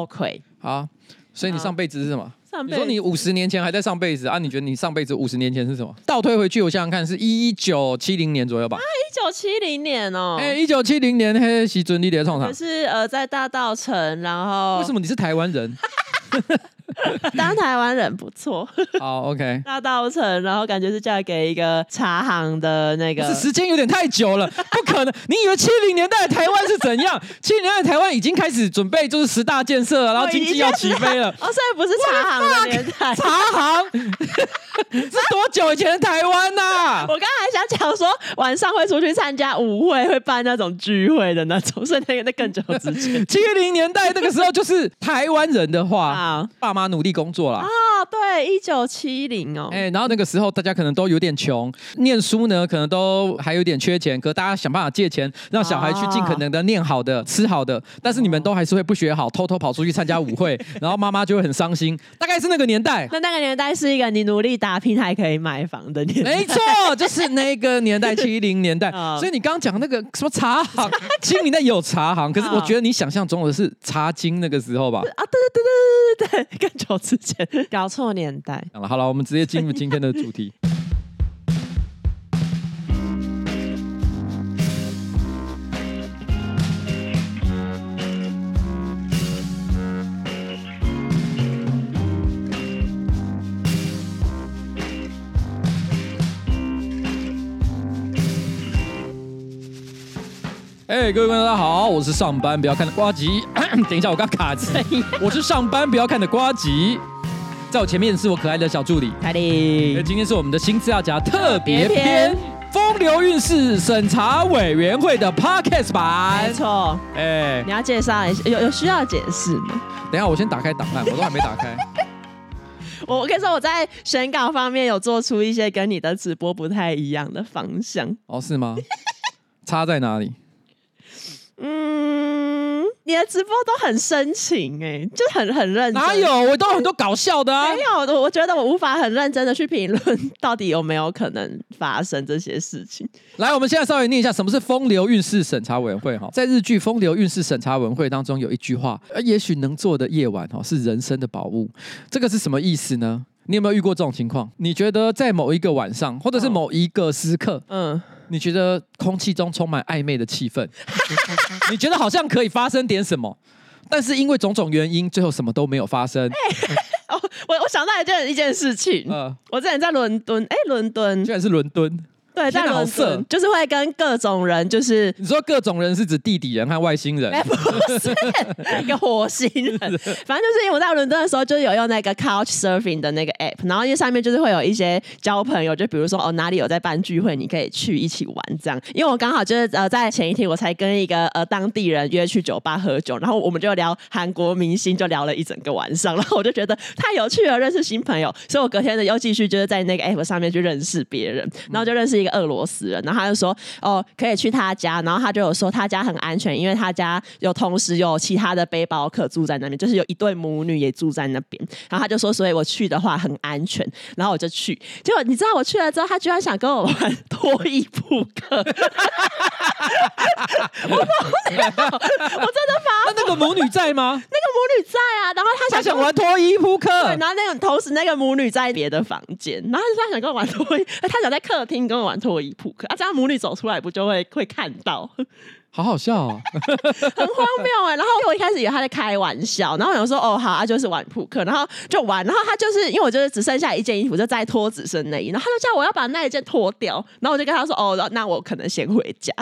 OK。好，所以你上辈子是什么？上辈子你说你五十年前还在上辈子啊？你觉得你上辈子五十年前是什么？倒退回去，我想想看，是一九七零年左右吧？啊一九七零年哦。哎，一九七零年，嘿，时尊你的创场？可是呃，在大道城，然后为什么你是台湾人？当台湾人不错，好 OK。大稻城，然后感觉是嫁给一个茶行的那个，是时间有点太久了，不可能。你以为七零年代的台湾是怎样？七零年代的台湾已经开始准备就是十大建设，然后经济要起飞了。哦，所以不是茶行的年代，茶行是多久以前的台湾呐、啊？我刚才还想讲说晚上会出去参加舞会，会办那种聚会的那种，所以那个那更久之前。七零年代那个时候就是台湾人的话，好爸妈。努力工作啦！啊，对，一九七零哦，哎，然后那个时候大家可能都有点穷，念书呢可能都还有点缺钱，可大家想办法借钱，让小孩去尽可能的念好的、吃好的，但是你们都还是会不学好，偷偷跑出去参加舞会，然后妈妈就会很伤心。大概是那个年代，那那个年代是一个你努力打拼还可以买房的年代，没错，就是那个年代，七零年代。所以你刚刚讲那个什么茶行，七零年代有茶行，可是我觉得你想象中的是茶经那个时候吧？啊，对对对对对对，更 久之前，搞错年代。好了好了，我们直接进入今天的主题。哎，各位观众大家好，我是上班不要看的瓜吉。等一下，我刚卡词。我是上班不要看的瓜吉，在我前面是我可爱的小助理凯莉。今天是我们的新资料夹特别篇，风流韵事审查委员会的 Podcast 版。没错。哎，你要介绍一下，有有需要解释吗？等一下，我先打开档案，我都还没打开。我我跟你说我在选稿方面有做出一些跟你的直播不太一样的方向。哦，是吗？差在哪里？嗯，你的直播都很深情哎、欸，就很很认真。哪有？我都有很多搞笑的啊。没有，我觉得我无法很认真的去评论 到底有没有可能发生这些事情。来，我们现在稍微念一下什么是风流韵事审查委员会哈。在日剧《风流韵事审查委员会》当中有一句话，也许能做的夜晚哈是人生的宝物。这个是什么意思呢？你有没有遇过这种情况？你觉得在某一个晚上，或者是某一个时刻，嗯。你觉得空气中充满暧昧的气氛，你觉得好像可以发生点什么，但是因为种种原因，最后什么都没有发生。欸、我我想到一件一件事情，呃、我之前在伦敦，哎、欸，伦敦，居然是伦敦。对，在伦敦就是会跟各种人，就是你说各种人是指地底人和外星人？欸、不是，一个火星人。反正就是因为我在伦敦的时候，就是有用那个 Couch Surfing 的那个 app，然后因为上面就是会有一些交朋友，就比如说哦哪里有在办聚会，你可以去一起玩这样。因为我刚好就是呃在前一天我才跟一个呃当地人约去酒吧喝酒，然后我们就聊韩国明星，就聊了一整个晚上，然后我就觉得太有趣了，认识新朋友，所以我隔天呢又继续就是在那个 app 上面去认识别人，然后就认识。一个俄罗斯人，然后他就说：“哦，可以去他家。”然后他就有说他家很安全，因为他家有同时有其他的背包客住在那边，就是有一对母女也住在那边。然后他就说：“所以我去的话很安全。”然后我就去，结果你知道我去了之后，他居然想跟我玩 脱衣扑克。我！我真的发。那那个母女在吗？那个母女在啊。然后他想，他想玩脱衣扑克。对，然后那个同时那个母女在别的房间，然后他想跟我玩脱衣，他想在客厅跟我玩脱衣扑克啊，这样母女走出来不就会会看到？好好笑哦，很荒谬哎！然后我一开始以为他在开玩笑，然后有时候说哦好啊，就是玩扑克，然后就玩，然后他就是因为我就是只剩下一件衣服，就在脱只剩内衣，然后他就叫我要把那一件脱掉，然后我就跟他说哦，那我可能先回家。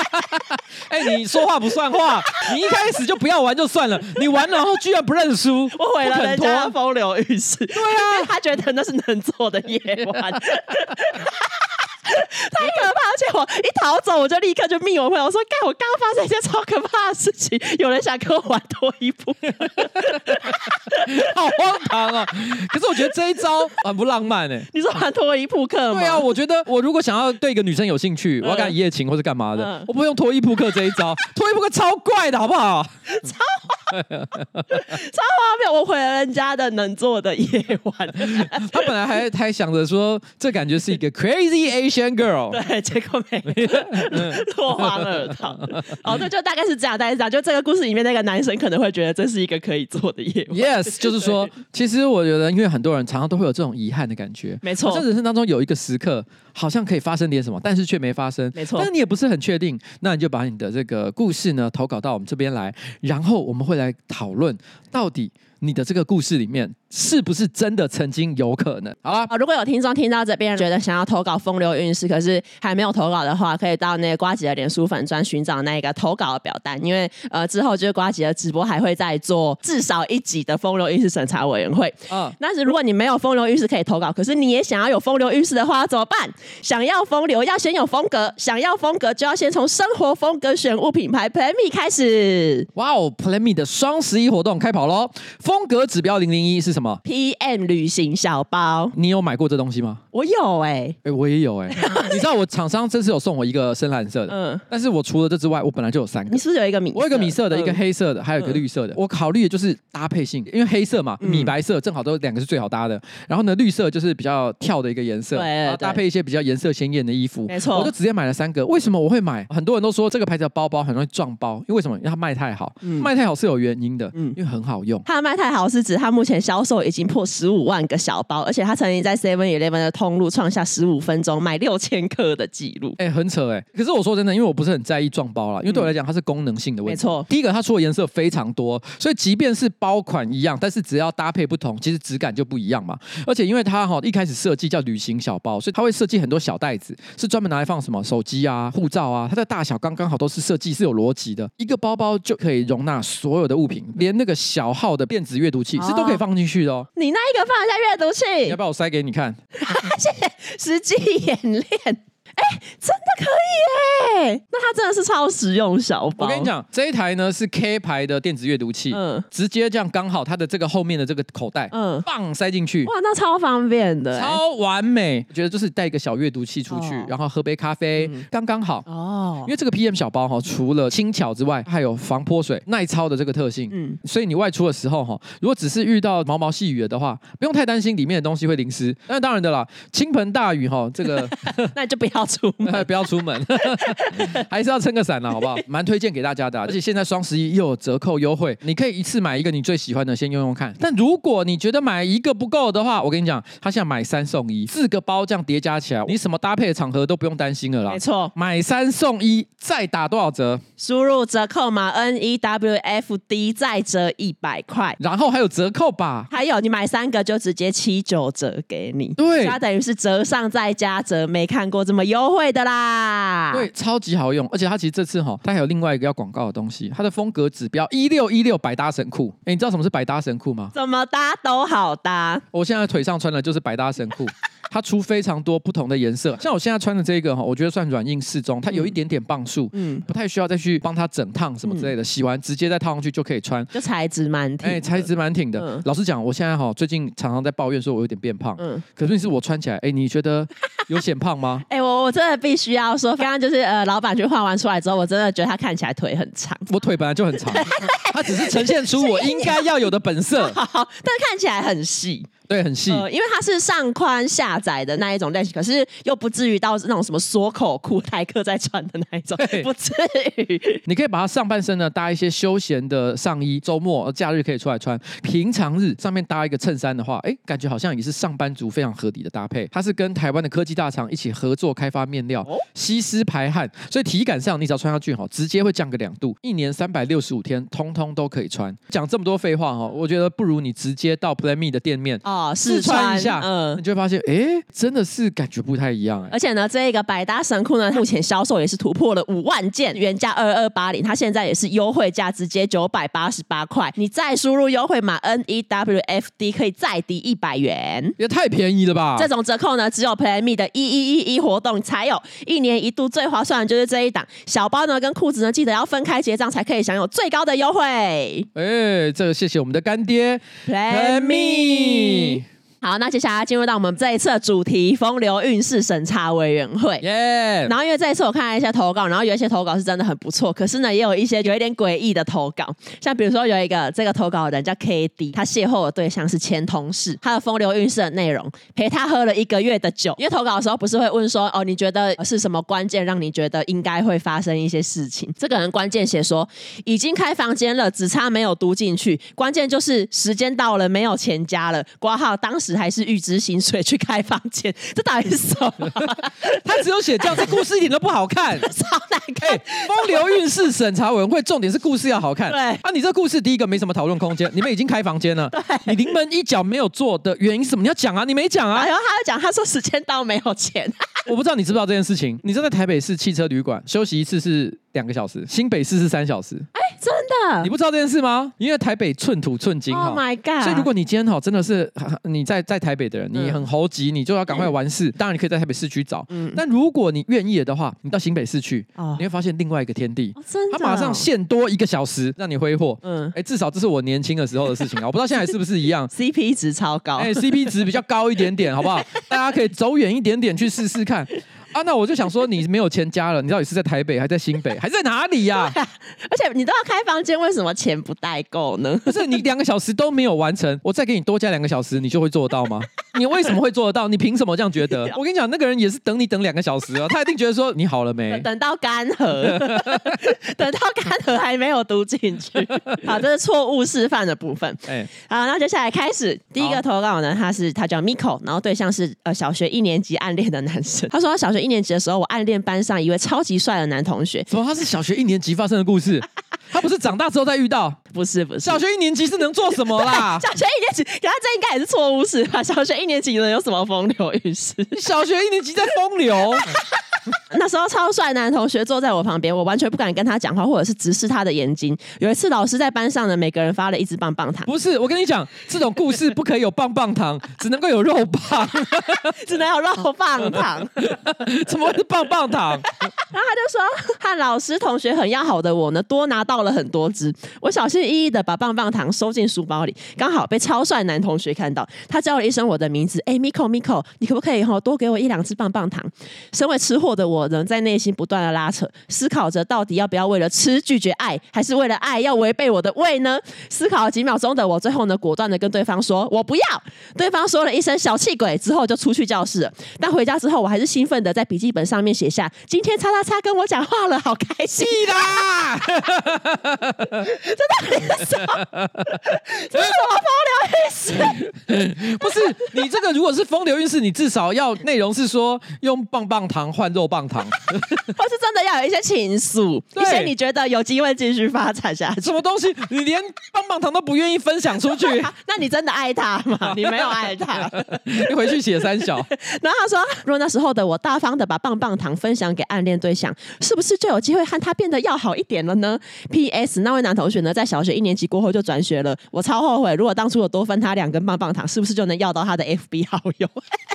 哎、欸，你说话不算话，你一开始就不要玩就算了，你玩了然后居然不认输，我毁了人家风流韵事。对啊，他觉得那是能做的夜晚。太可怕！而且我一逃走，我就立刻就命我朋友说：“干，我刚刚发生一件超可怕的事情，有人想跟我玩脱衣服，好荒唐啊！可是我觉得这一招很不浪漫哎。你说玩脱衣扑克吗？对啊，我觉得我如果想要对一个女生有兴趣，我要跟她一夜情或是干嘛的，嗯、我不会用脱衣扑克这一招。脱衣扑克超怪的，好不好？超。超荒谬！我毁了人家的能做的夜晚。他本来还还想着说，这感觉是一个 crazy Asian girl，对，结果没落荒而逃。哦，对，就大概是这样，大概是这样。就这个故事里面那个男生可能会觉得这是一个可以做的业务。Yes，就是说，其实我觉得，因为很多人常常都会有这种遗憾的感觉，没错。在人生当中有一个时刻，好像可以发生点什么，但是却没发生，没错。但是你也不是很确定，那你就把你的这个故事呢投稿到我们这边来，然后我们会来讨论到底你的这个故事里面。是不是真的曾经有可能？好了，如果有听众听到这边觉得想要投稿风流韵事，可是还没有投稿的话，可以到那个瓜吉的脸书粉专寻找那个投稿的表单，因为呃之后就是瓜吉的直播还会再做至少一集的风流韵事审查委员会。嗯，但是如果你没有风流韵事可以投稿，可是你也想要有风流韵事的话怎么办？想要风流要先有风格，想要风格就要先从生活风格选物品牌 Plan Me 开始。哇哦，Plan Me 的双十一活动开跑喽！风格指标零零一是什么？PM 旅行小包，你有买过这东西吗？我有哎、欸，哎、欸，我也有哎、欸。你知道我厂商这次有送我一个深蓝色的，嗯，但是我除了这之外，我本来就有三个。你是不是有一个米？我有一个米色的，嗯、一个黑色的，还有一个绿色的。嗯、我考虑的就是搭配性，因为黑色嘛，米白色正好都两个是最好搭的。然后呢，绿色就是比较跳的一个颜色，对，然后搭配一些比较颜色鲜艳的衣服，没错。我就直接买了三个。为什么我会买？很多人都说这个牌子的包包很容易撞包，因为为什么？因为它卖太好，嗯、卖太好是有原因的，嗯，因为很好用。它的卖太好是指它目前销售已经破十五万个小包，而且它曾经在 Seven Eleven 的通路创下十五分钟卖六千克的记录。哎、欸，很扯哎、欸。可是我说真的，因为我不是很在意撞包啦，因为对我来讲它是功能性的问题。没错，第一个它出的颜色非常多，所以即便是包款一样，但是只要搭配不同，其实质感就不一样嘛。而且因为它哈一开始设计叫旅行小包，所以它会设计很多小袋子，是专门拿来放什么手机啊、护照啊，它的大小刚刚好都是设计是有逻辑的。一个包包就可以容纳所有的物品，连那个小号的电子阅读器是都可以放进去的哦。你那一个放一下阅读器？你要不要我塞给你看？谢谢，实际演练。哎，真的可以哎！那它真的是超实用小包。我跟你讲，这一台呢是 K 牌的电子阅读器，嗯，直接这样刚好它的这个后面的这个口袋，嗯，棒塞进去，哇，那超方便的，超完美。我觉得就是带一个小阅读器出去，然后喝杯咖啡，刚刚好哦。因为这个 PM 小包哈，除了轻巧之外，还有防泼水、耐操的这个特性，嗯，所以你外出的时候哈，如果只是遇到毛毛细雨的话，不用太担心里面的东西会淋湿。那当然的啦，倾盆大雨哈，这个 那就不要。出门不要出门，还是要撑个伞了，好不好？蛮推荐给大家的，而且现在双十一又有折扣优惠，你可以一次买一个你最喜欢的，先用用看。但如果你觉得买一个不够的话，我跟你讲，他现在买三送一，四个包这样叠加起来，你什么搭配的场合都不用担心了啦。没错，买三送一，再打多少折？输入折扣码 N E W F D 再折一百块，然后还有折扣吧？还有你买三个就直接七九折给你，对，它等于是折上再加折，没看过这么优惠的啦。对，超级好用，而且它其实这次哈，它还有另外一个要广告的东西，它的风格指标一六一六百搭神裤。哎，你知道什么是百搭神裤吗？怎么搭都好搭。我现在腿上穿的就是百搭神裤。它出非常多不同的颜色，像我现在穿的这个哈，我觉得算软硬适中，它有一点点磅数，嗯，不太需要再去帮它整烫什么之类的，洗完直接再套上去就可以穿，就材质蛮挺，哎，材质蛮挺的。老实讲，我现在哈最近常常在抱怨说我有点变胖，嗯，可是是我穿起来，哎，你觉得有显胖吗？哎，我我真的必须要说，刚刚就是呃，老板去换完出来之后，我真的觉得他看起来腿很长，我腿本来就很长，它只是呈现出我应该要有的本色，但看起来很细。对，很细，呃，因为它是上宽下窄的那一种类型，可是又不至于到那种什么锁口裤，台客在穿的那一种，不至于。你可以把它上半身呢搭一些休闲的上衣，周末、假日可以出来穿。平常日上面搭一个衬衫的话，哎，感觉好像也是上班族非常合理的搭配。它是跟台湾的科技大厂一起合作开发面料，吸湿排汗，所以体感上你只要穿上去哈，直接会降个两度。一年三百六十五天，通通都可以穿。讲这么多废话哈，我觉得不如你直接到 Play Me 的店面。哦，试穿一下，嗯，你就会发现，哎，真的是感觉不太一样，哎。而且呢，这个百搭神裤呢，目前销售也是突破了五万件，原价二二八零，它现在也是优惠价，直接九百八十八块。你再输入优惠码 N E W F D，可以再抵一百元，也太便宜了吧？这种折扣呢，只有 Plan Me 的一一一一活动才有，一年一度最划算的就是这一档小包呢，跟裤子呢，记得要分开结账才可以享有最高的优惠。哎，这个谢谢我们的干爹 Plan Me。me. 好，那接下来进入到我们这一次的主题——风流运势审查委员会。耶！然后因为这一次我看了一下投稿，然后有一些投稿是真的很不错，可是呢，也有一些有一点诡异的投稿，像比如说有一个这个投稿的人叫 K D，他邂逅的对象是前同事，他的风流运势的内容陪他喝了一个月的酒。因为投稿的时候不是会问说，哦，你觉得是什么关键让你觉得应该会发生一些事情？这个人关键写说已经开房间了，只差没有读进去，关键就是时间到了，没有钱加了，挂号当时还是预支薪水去开房间，这到底是什么？他只有写这样，这故事一点都不好看，超难看。欸、风流韵事审查委员会重点是故事要好看。对啊，你这故事第一个没什么讨论空间，你们已经开房间了，对你临门一脚没有做的原因是什么？你要讲啊，你没讲啊。然后他又讲，他说时间到没有钱。我不知道你知不知道这件事情？你知道在台北市汽车旅馆休息一次是两个小时，新北市是三小时。真的？你不知道这件事吗？因为台北寸土寸金哈。Oh my god！所以如果你今天哈真的是你在在台北的人，你很猴急，你就要赶快完事。嗯、当然你可以在台北市区找，嗯。但如果你愿意的话，你到新北市去，哦、你会发现另外一个天地。哦、真的？他马上限多一个小时让你挥霍。嗯。哎，至少这是我年轻的时候的事情啊！我不知道现在是不是一样。CP 值超高。哎，CP 值比较高一点点，好不好？大家可以走远一点点去试试看。啊，那我就想说，你没有钱加了，你到底是在台北，还在新北，还在哪里呀、啊？而且你都要开房间，为什么钱不带够呢？不是你两个小时都没有完成，我再给你多加两个小时，你就会做得到吗？你为什么会做得到？你凭什么这样觉得？我跟你讲，那个人也是等你等两个小时啊，他一定觉得说你好了没？等到干涸，等到干涸还没有读进去。好，这是错误示范的部分。哎，好，那接下来开始第一个投稿呢，他是他叫 Miko，然后对象是呃小学一年级暗恋的男生。他说他小学。一年级的时候，我暗恋班上一位超级帅的男同学。怎么？他是小学一年级发生的故事？他不是长大之后再遇到？不是，不是。小学一年级是能做什么啦？小学一年级，可他这应该也是错误是吧。小学一年级能有什么风流韵事？小学一年级在风流。那时候超帅男同学坐在我旁边，我完全不敢跟他讲话，或者是直视他的眼睛。有一次，老师在班上呢，每个人发了一支棒棒糖。不是，我跟你讲，这种故事不可以有棒棒糖，只能够有肉棒，只能有肉棒糖。怎么会是棒棒糖？然后他就说，和老师同学很要好的我呢，多拿到了很多支。我小心翼翼的把棒棒糖收进书包里，刚好被超帅男同学看到，他叫了一声我的名字，哎，Miko，Miko，你可不可以哈多给我一两支棒棒糖？身为吃货的我仍在内心不断的拉扯，思考着到底要不要为了吃拒绝爱，还是为了爱要违背我的胃呢？思考了几秒钟的我，最后呢果断的跟对方说：“我不要。”对方说了一声“小气鬼”之后就出去教室了。但回家之后，我还是兴奋的在笔记本上面写下：“今天叉叉叉跟我讲话了，好开心啦！”这到底是什么？这是什么风流韵事？不是你这个，如果是风流韵事，你至少要内容是说用棒棒糖换肉。棒糖，或是真的要有一些情愫，一些你觉得有机会继续发展下去。什么东西？你连棒棒糖都不愿意分享出去？那你真的爱他吗？你没有爱他。你回去写三小。然后他说：“如果那时候的我大方的把棒棒糖分享给暗恋对象，是不是就有机会和他变得要好一点了呢？”P.S. 那位男同学呢，在小学一年级过后就转学了。我超后悔，如果当初我多分他两根棒棒糖，是不是就能要到他的 F.B. 好友？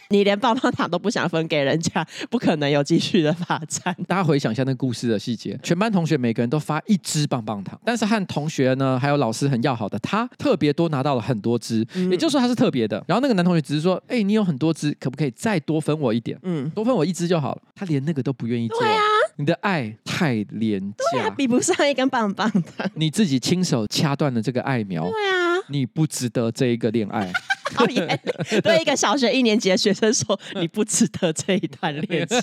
你连棒棒糖都不想分给人家，不可能有机会。去的发展，大家回想一下那个故事的细节。全班同学每个人都发一支棒棒糖，但是和同学呢，还有老师很要好的他，特别多拿到了很多支，嗯、也就是说他是特别的。然后那个男同学只是说：“哎、欸，你有很多支，可不可以再多分我一点？嗯，多分我一支就好了。”他连那个都不愿意做。对啊，你的爱太廉价，对啊，比不上一根棒棒糖。你自己亲手掐断了这个爱苗。对啊，你不值得这一个恋爱。讨厌，对一个小学一年级的学生说，你不值得这一段恋情。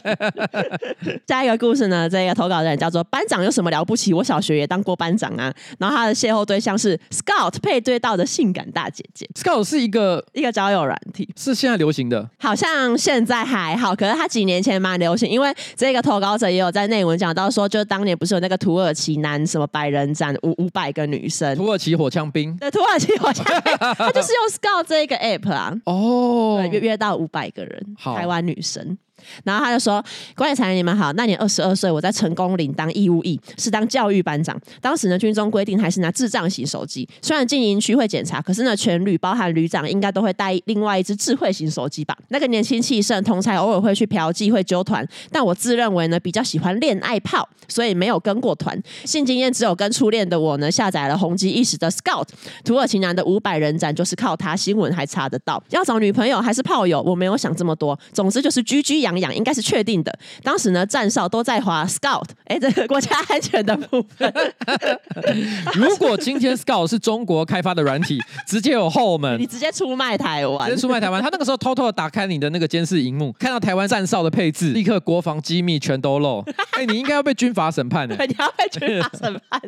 下一个故事呢，这个投稿的人叫做班长有什么了不起？我小学也当过班长啊。然后他的邂逅对象是 Scout 配对到的性感大姐姐。Scout 是一个一个交友软体，是现在流行的，好像现在还好，可是他几年前蛮流行，因为这个投稿者也有在内文讲到说，就当年不是有那个土耳其男什么百人斩五五百个女生，土耳其火枪兵，对，土耳其火枪兵，他就是用 Scout 这个。App 啊，哦，约约到五百个人，好。台湾女生。然后他就说：“关于才你们好，那年二十二岁，我在成功岭当义务役，是当教育班长。当时呢，军中规定还是拿智障型手机。虽然进营区会检查，可是呢，全旅包含旅长应该都会带另外一支智慧型手机吧？那个年轻气盛，同才偶尔会去嫖妓，会揪团。但我自认为呢，比较喜欢恋爱炮，所以没有跟过团。性经验只有跟初恋的我呢，下载了红极一时的 Scout。土耳其男的五百人斩就是靠他，新闻还查得到。要找女朋友还是炮友，我没有想这么多。总之就是 GG 痒痒，应该是确定的。当时呢，站哨都在滑 Scout，哎，这个 国家安全的部分。如果今天 Scout 是中国开发的软体，直接有后门，你直接出卖台湾，直接出卖台湾。他那个时候偷偷的打开你的那个监视荧幕，看到台湾站哨的配置，立刻国防机密全都漏。哎，你应该要被军法审判的，你要被军法审判。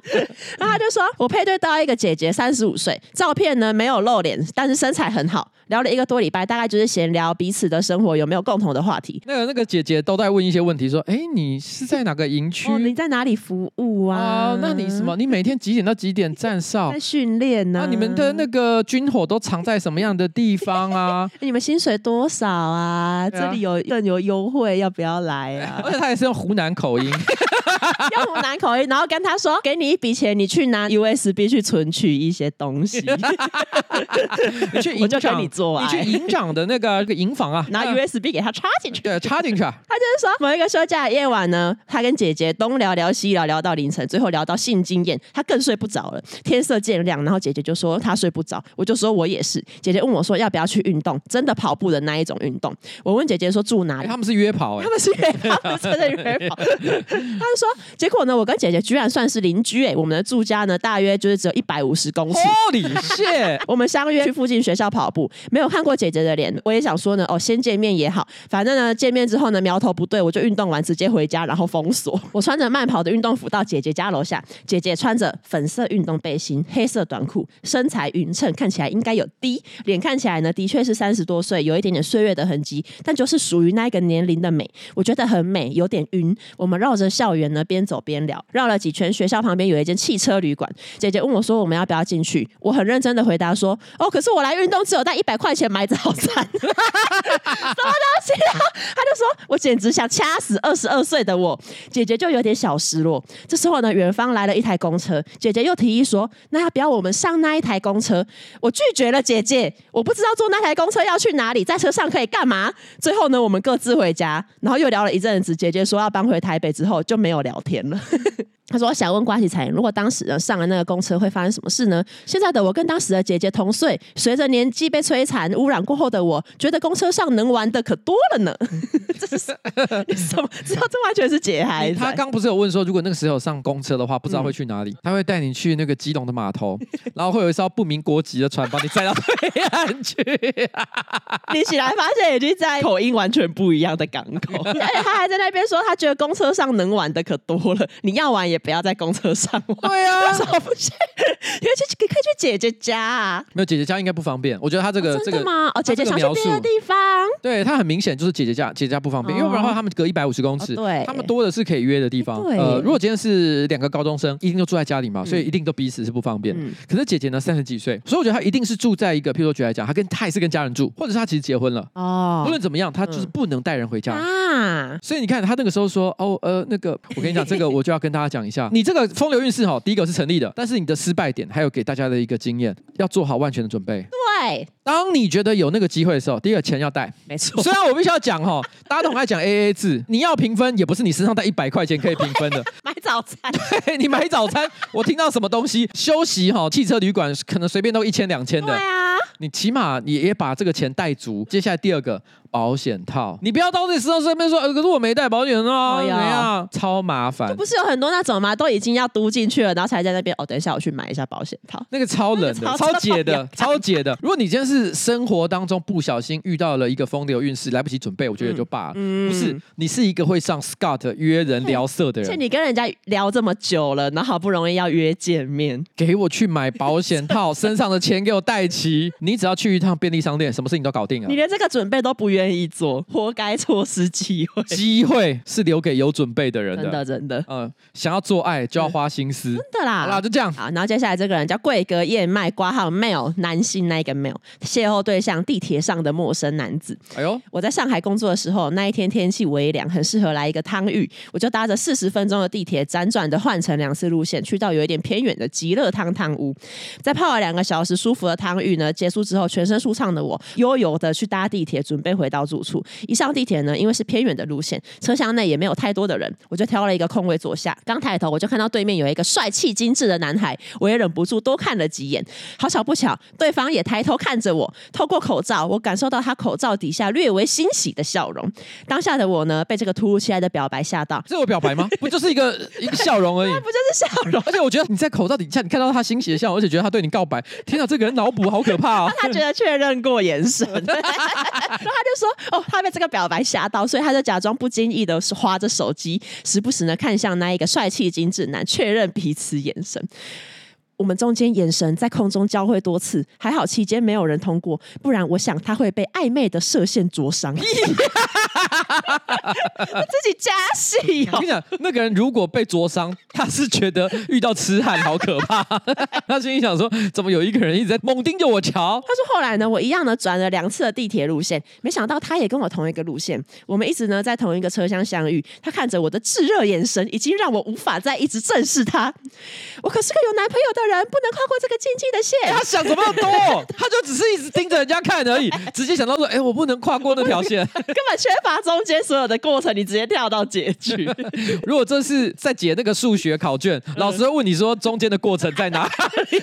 然后他就说，我配对到一个姐姐，三十五岁，照片呢没有露脸，但是身材很好。聊了一个多礼拜，大概就是闲聊彼此的生活有没有共同的话题。那个那个姐姐都在问一些问题，说：“哎，你是在哪个营区？哦、你在哪里服务啊？哦、那你什么？你每天几点到几点站哨？在训练呢？那你们的那个军火都藏在什么样的地方啊？你们薪水多少啊？啊这里有更有优惠，要不要来啊？而且他也是用湖南口音，用湖南口音，然后跟他说：给你一笔钱，你去拿 USB 去存取一些东西。你去，我就跟你做。你去营长的那个那个营房啊，拿 USB 给他插进去。对，插进去啊。他就是说，某一个休假的夜晚呢，他跟姐姐东聊聊西聊，聊到凌晨，最后聊到性经验，他更睡不着了。天色渐亮，然后姐姐就说她睡不着，我就说我也是。姐姐问我说要不要去运动，真的跑步的那一种运动。我问姐姐说住哪里？欸、他们是约跑、欸，他们是约跑，真的约跑。他就说，结果呢，我跟姐姐居然算是邻居哎、欸，我们的住家呢，大约就是只有一百五十公尺。Holy shit！我们相约去附近学校跑步，没有看过姐姐的脸，我也想说呢，哦，先见面也好，反正呢，见面之后呢，苗头不对，我就运动完直接回家，然后封锁。我穿着慢跑的运动服到姐姐家楼下，姐姐穿着粉色运动背心、黑色短裤，身材匀称，看起来应该有 D，脸看起来呢，的确是三十多岁，有一点点岁月的痕迹，但就是属于那个年龄的美，我觉得很美，有点晕。我们绕着校园呢，边走边聊，绕了几圈，学校旁边有一间汽车旅馆，姐姐问我说，我们要不要进去？我很认真的回答说，哦，可是我来运动只有带一百块钱买早餐，什么东西啊？他就说我简直想掐死二十二岁的我。姐姐就有点小失落。这时候呢，远方来了一台公车，姐姐又提议说：“那要不要我们上那一台公车？”我拒绝了姐姐，我不知道坐那台公车要去哪里，在车上可以干嘛。最后呢，我们各自回家，然后又聊了一阵子。姐姐说要搬回台北之后就没有聊天了。他说：“想问瓜奇才，如果当时呢上了那个公车，会发生什么事呢？现在的我跟当时的姐姐同岁，随着年纪被摧残、污染过后的我，觉得公车上能玩的可多了呢。这是什么？这这完全是解嗨。他刚不是有问说，如果那个时候上公车的话，不知道会去哪里？嗯、他会带你去那个基隆的码头，然后会有一艘不明国籍的船把你载到 对岸去。你起来发现已经在口音完全不一样的港口，而且他还在那边说，他觉得公车上能玩的可多了，你要玩也。”不要在公车上玩。对啊，为什么不去？因为去可以去姐姐家啊。没有姐姐家应该不方便。我觉得他这个、哦、这个吗？哦，姐姐想去别的地方。对他很明显就是姐姐家，姐姐家不方便，哦、因为不然的话他们隔一百五十公尺，他们多的是可以约的地方。呃，如果今天是两个高中生，一定就住在家里嘛，所以一定都彼此是不方便。嗯、可是姐姐呢，三十几岁，所以我觉得她一定是住在一个，譬如说举来讲，她跟她也是跟家人住，或者是她其实结婚了。哦，无论怎么样，她就是不能带人回家、嗯、啊。所以你看，她那个时候说，哦，呃，那个，我跟你讲，这个我就要跟大家讲一下，你这个风。风流韵事哈，第一个是成立的，但是你的失败点还有给大家的一个经验，要做好万全的准备。对，当你觉得有那个机会的时候，第一个钱要带，没错。虽然我必须要讲哈，大家都很爱讲 A A 制，你要平分也不是你身上带一百块钱可以平分的。买早餐，对，你买早餐，我听到什么东西休息哈，汽车旅馆可能随便都一千两千的。对啊，你起码你也把这个钱带足。接下来第二个。保险套，你不要到这时候身边说，呃，可是我没带保险套，怎呀样？超麻烦。不是有很多那种吗？都已经要嘟进去了，然后才在那边哦。等一下，我去买一下保险套。那个超冷的，超解的，超解的。如果你今天是生活当中不小心遇到了一个风流韵事，来不及准备，我觉得就罢了。嗯，不是，你是一个会上 Scott 约人聊色的人。而且你跟人家聊这么久了，然后好不容易要约见面，给我去买保险套，身上的钱给我带齐。你你只要去一趟便利商店，什么事情都搞定了。你连这个准备都不愿意做，活该错失机会。机会是留给有准备的人的，真的真的。嗯、呃，想要做爱就要花心思，真的啦。好啦，就这样。好，然后接下来这个人叫贵格燕麦挂号 mail 男性那一个 mail 邂逅对象地铁上的陌生男子。哎呦，我在上海工作的时候，那一天天气微凉，很适合来一个汤浴，我就搭着四十分钟的地铁，辗转的换乘两次路线，去到有一点偏远的极乐汤汤屋，在泡了两个小时舒服的汤浴呢，结束之后，全身舒畅的我悠游的去搭地铁，准备回到住处。一上地铁呢，因为是偏远的路线，车厢内也没有太多的人，我就挑了一个空位坐下。刚抬头，我就看到对面有一个帅气精致的男孩，我也忍不住多看了几眼。好巧不巧，对方也抬头看着我，透过口罩，我感受到他口罩底下略微欣喜的笑容。当下的我呢，被这个突如其来的表白吓到。这我表白吗？不就是一个一个笑容而已，不就是笑容？而且我觉得你在口罩底下，你看到他欣喜的笑容，而且觉得他对你告白。天哪，这个人脑补好可怕哦！他觉得确认过眼神，然 后他就说：“哦，他被这个表白吓到，所以他就假装不经意的划着手机，时不时呢看向那一个帅气精致男，确认彼此眼神。”我们中间眼神在空中交汇多次，还好期间没有人通过，不然我想他会被暧昧的射线灼伤。自己加戏、哦。我跟你讲，那个人如果被灼伤，他是觉得遇到痴汉好可怕。他心里想说，怎么有一个人一直在猛盯着我瞧？他说后来呢，我一样呢转了两次的地铁路线，没想到他也跟我同一个路线，我们一直呢在同一个车厢相遇。他看着我的炙热眼神，已经让我无法再一直正视他。我可是个有男朋友的人。人不能跨过这个禁忌的线。他想怎么多？他就只是一直盯着人家看而已，直接想到说：“哎、欸，我不能跨过那条线。”根本缺乏中间所有的过程，你直接跳到结局。如果这是在解那个数学考卷，老师会问你说：“中间的过程在哪里？”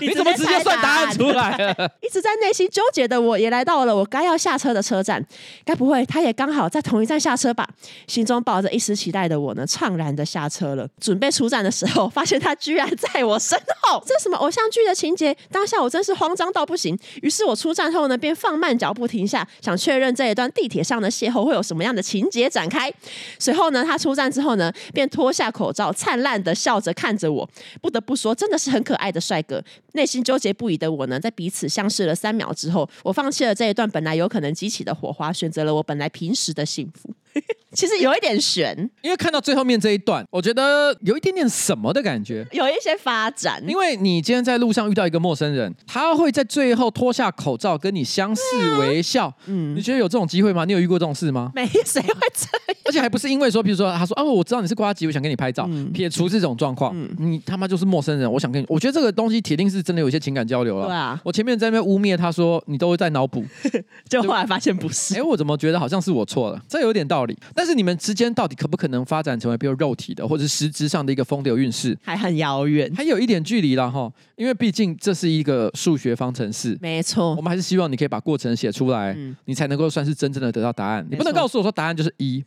你怎么直接算答案出来了？一直在内心纠结的我，也来到了我该要下车的车站。该不会他也刚好在同一站下车吧？心中抱着一丝期待的我呢，怅然的下车了。准备出站的时候，发现他居然在我身这什么偶像剧的情节？当下我真是慌张到不行。于是我出站后呢，便放慢脚步停下，想确认这一段地铁上的邂逅会有什么样的情节展开。随后呢，他出站之后呢，便脱下口罩，灿烂的笑着看着我。不得不说，真的是很可爱的帅哥。内心纠结不已的我呢，在彼此相视了三秒之后，我放弃了这一段本来有可能激起的火花，选择了我本来平时的幸福。其实有一点悬，因为看到最后面这一段，我觉得有一点点什么的感觉，有一些发展。因为你今天在路上遇到一个陌生人，他会在最后脱下口罩跟你相视微笑。嗯，你觉得有这种机会吗？你有遇过这种事吗？没，谁会这样？而且还不是因为说，比如说他说哦，我知道你是瓜吉，我想跟你拍照。嗯、撇除这种状况，嗯、你他妈就是陌生人，我想跟你。我觉得这个东西铁定是真的有一些情感交流了。对啊，我前面在那边污蔑他说你都会在脑补，就后来发现不是。哎，我怎么觉得好像是我错了？这有点道理。但是你们之间到底可不可能发展成为比如肉体的，或者是实质上的一个风流韵事，还很遥远，还有一点距离了哈。因为毕竟这是一个数学方程式，没错。我们还是希望你可以把过程写出来，嗯、你才能够算是真正的得到答案。你不能告诉我说答案就是一。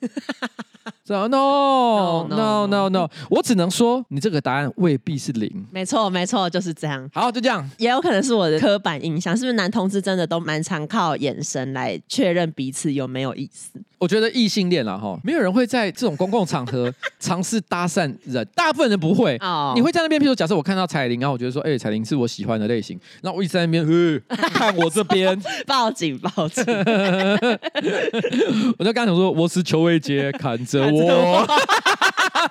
No, no, no, no, no，我只能说你这个答案未必是零。没错，没错，就是这样。好，就这样。也有可能是我的刻板印象，是不是男同志真的都蛮常靠眼神来确认彼此有没有意思？我觉得异性恋了哈，没有人会在这种公共场合 尝试搭讪人，大部分人不会。哦，你会在那边，譬如假设我看到彩玲，然后我觉得说，哎、欸，彩铃是我喜欢的类型，然后我一直在那边，呃，看我这边，报警，报警。我就刚想说，我是邱伟杰，看着我。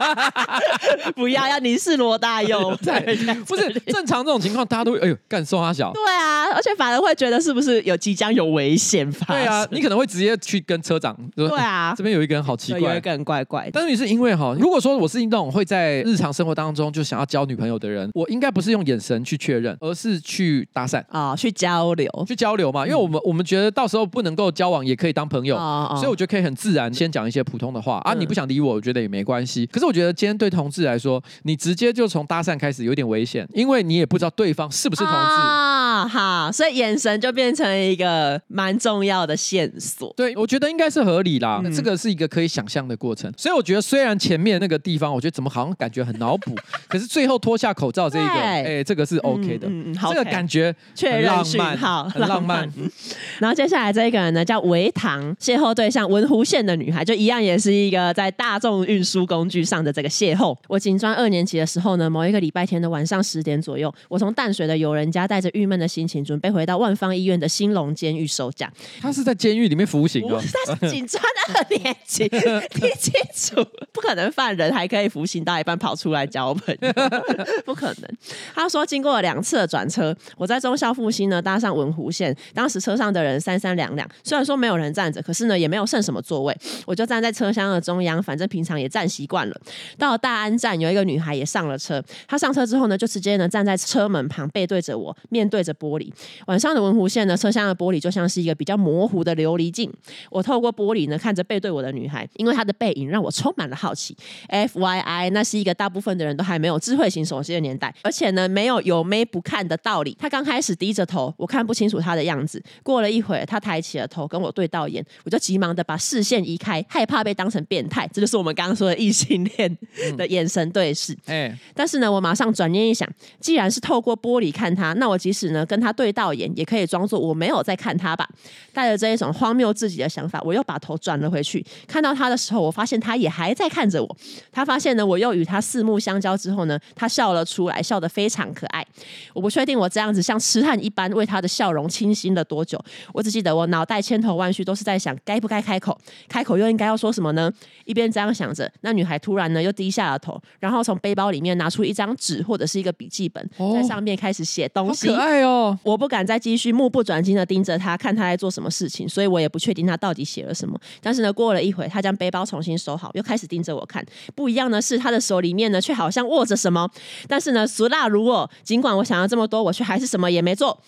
不要，要凝视罗大佑。对，不是正常这种情况，大家都会哎呦，干送他小。对啊，而且反而会觉得是不是有即将有危险发生？对啊，你可能会直接去跟车长说。对啊，这边有一个人好奇怪，有一个人怪怪的。但是你是因为哈，如果说我是那种会在日常生活当中就想要交女朋友的人，我应该不是用眼神去确认，而是去搭讪啊，去交流，去交流嘛。因为我们我们觉得到时候不能够交往，也可以当朋友，所以我觉得可以很自然先讲一些普通的话啊。你不想理我，我觉得也没关系。可是我觉得今天对同志来说，你直接就从搭讪开始有点危险，因为你也不知道对方是不是同志。好，所以眼神就变成一个蛮重要的线索。对，我觉得应该是合理啦。嗯、这个是一个可以想象的过程。所以我觉得，虽然前面那个地方，我觉得怎么好像感觉很脑补，可是最后脱下口罩这一个，哎、欸，这个是 OK 的。嗯嗯、这个感觉很浪漫，好，很浪漫。然后接下来这一个人呢，叫维唐，邂逅对象文湖县的女孩，就一样也是一个在大众运输工具上的这个邂逅。我警专二年级的时候呢，某一个礼拜天的晚上十点左右，我从淡水的友人家带着郁闷的心情，准备回到万方医院的兴隆监狱收假。他是在监狱里面服刑哦，他是警专的二年级，听清楚，不可能犯人还可以服刑到一半跑出来交朋友，不可能。他说，经过了两次的转车，我在中校复兴呢搭上文湖线，当时车上的人三三两两，虽然说没有人站着，可是呢也没有剩什么座位，我就站在车厢的中央，反正平常也站习惯了。到了大安站，有一个女孩也上了车，她上车之后呢，就直接呢站在车门旁，背对着我，面对着玻璃。晚上的文湖线呢，车厢的玻璃就像是一个比较模糊的琉璃镜，我透过玻璃呢看着背对我的女孩，因为她的背影让我充满了好奇。FYI，那是一个大部分的人都还没有智慧型手机的年代，而且呢没有有妹不看的道理。她刚开始低着头，我看不清楚她的样子。过了一会儿，她抬起了头跟我对到眼，我就急忙的把视线移开，害怕被当成变态。这就是我们刚刚说的异性恋的眼神对视。哎、嗯，但是呢，我马上转念一想，既然是透过玻璃看她，那我即使呢跟他对到眼，也可以装作我没有在看他吧。带着这一种荒谬至极的想法，我又把头转了回去。看到他的时候，我发现他也还在看着我。他发现呢，我又与他四目相交之后呢，他笑了出来，笑得非常可爱。我不确定我这样子像痴汉一般为他的笑容倾心了多久。我只记得我脑袋千头万绪，都是在想该不该开口，开口又应该要说什么呢？一边这样想着，那女孩突然呢又低下了头，然后从背包里面拿出一张纸或者是一个笔记本，哦、在上面开始写东西。好可爱哦！我不敢再继续目不转睛的盯着他，看他在做什么事情，所以我也不确定他到底写了什么。但是呢，过了一会，他将背包重新收好，又开始盯着我看。不一样的是，他的手里面呢却好像握着什么。但是呢，俗辣如我，尽管我想要这么多，我却还是什么也没做。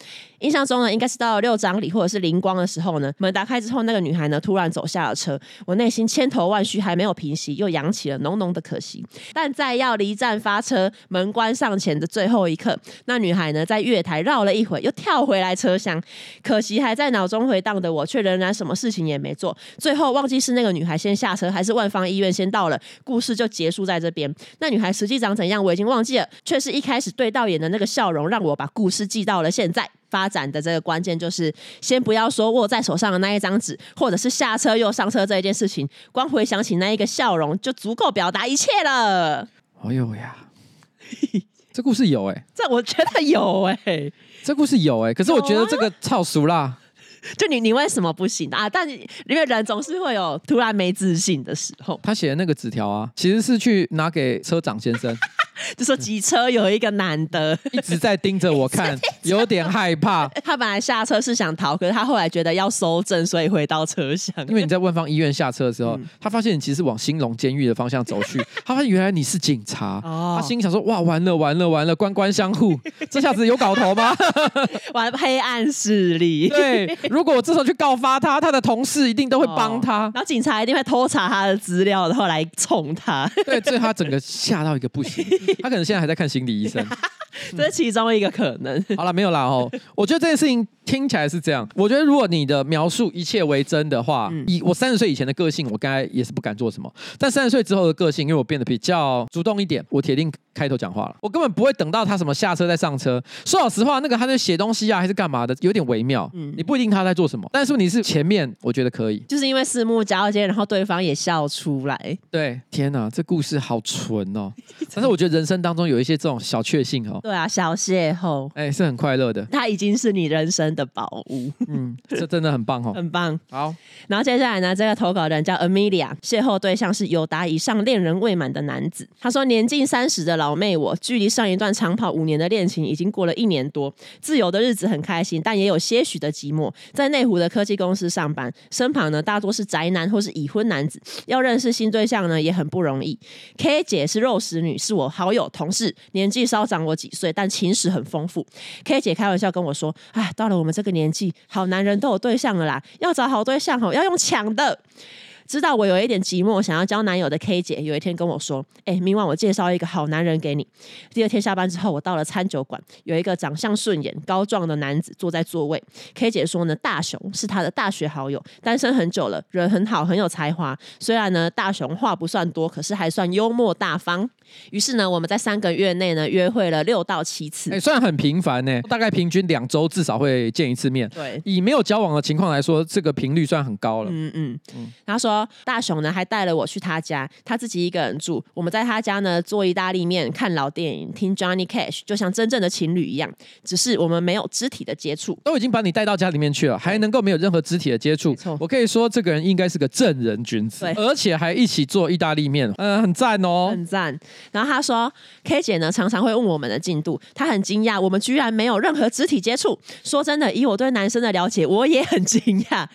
印象中呢，应该是到了六张里或者是灵光的时候呢，门打开之后，那个女孩呢突然走下了车，我内心千头万绪还没有平息，又扬起了浓浓的可惜。但在要离站发车、门关上前的最后一刻，那女孩呢在月台绕了一会，又跳回来车厢。可惜还在脑中回荡的我，却仍然什么事情也没做。最后忘记是那个女孩先下车，还是万方医院先到了，故事就结束在这边。那女孩实际长怎样，我已经忘记了，却是一开始对到眼的那个笑容，让我把故事记到了现在。发展的这个关键就是，先不要说握在手上的那一张纸，或者是下车又上车这一件事情，光回想起那一个笑容，就足够表达一切了。哎呦呀，这故事有哎、欸，这我觉得有哎、欸，这故事有哎、欸，可是我觉得这个超俗啦。就你，你为什么不行啊？但因为人总是会有突然没自信的时候。他写的那个纸条啊，其实是去拿给车长先生。就说机车有一个男的一直在盯着我看，有点害怕。他本来下车是想逃，可是他后来觉得要收证，所以回到车厢。因为你在万方医院下车的时候，嗯、他发现你其实往兴隆监狱的方向走去。他发现原来你是警察，哦、他心里想说：哇，完了完了完了，官官相护，这下子有搞头吗？玩，黑暗势力。对，如果我这时候去告发他，他的同事一定都会帮他、哦，然后警察一定会偷查他的资料，然后来冲他。对，所以他整个吓到一个不行。他可能现在还在看心理医生，这是其中一个可能。好了，没有啦哦。我觉得这件事情听起来是这样。我觉得如果你的描述一切为真的话，嗯、以我三十岁以前的个性，我刚才也是不敢做什么。但三十岁之后的个性，因为我变得比较主动一点，我铁定开头讲话了。我根本不会等到他什么下车再上车。说老实话，那个他在写东西啊，还是干嘛的，有点微妙。嗯，你不一定他在做什么。但是你是前面，我觉得可以，就是因为四目交接，然后对方也笑出来。对，天哪，这故事好纯哦。但是我觉得人生当中有一些这种小确幸哦。对啊，小邂逅，哎，是很快乐的。他已经是你人生的宝物。嗯，这真的很棒哦，很棒。好，然后接下来呢，这个投稿人叫 Amelia，邂逅对象是有达以上恋人未满的男子。他说，年近三十的老妹，我距离上一段长跑五年的恋情已经过了一年多，自由的日子很开心，但也有些许的寂寞。在内湖的科技公司上班，身旁呢大多是宅男或是已婚男子，要认识新对象呢也很不容易。K 姐是肉食女，是我好友同事，年纪稍长我几岁，但情史很丰富。K 姐开玩笑跟我说：“哎，到了我们这个年纪，好男人都有对象了啦，要找好对象吼，要用抢的。”知道我有一点寂寞，想要交男友的 K 姐，有一天跟我说：“哎、欸，明晚我介绍一个好男人给你。”第二天下班之后，我到了餐酒馆，有一个长相顺眼、高壮的男子坐在座位。K 姐说呢，大雄是她的大学好友，单身很久了，人很好，很有才华。虽然呢，大雄话不算多，可是还算幽默大方。于是呢，我们在三个月内呢约会了六到七次，哎、欸，算很频繁呢，大概平均两周至少会见一次面。对，以没有交往的情况来说，这个频率算很高了。嗯嗯嗯，他说。说大雄呢还带了我去他家，他自己一个人住，我们在他家呢做意大利面、看老电影、听 Johnny Cash，就像真正的情侣一样，只是我们没有肢体的接触。都已经把你带到家里面去了，还能够没有任何肢体的接触？我可以说这个人应该是个正人君子，对，而且还一起做意大利面，嗯、呃，很赞哦，很赞。然后他说，K 姐呢常常会问我们的进度，他很惊讶我们居然没有任何肢体接触。说真的，以我对男生的了解，我也很惊讶。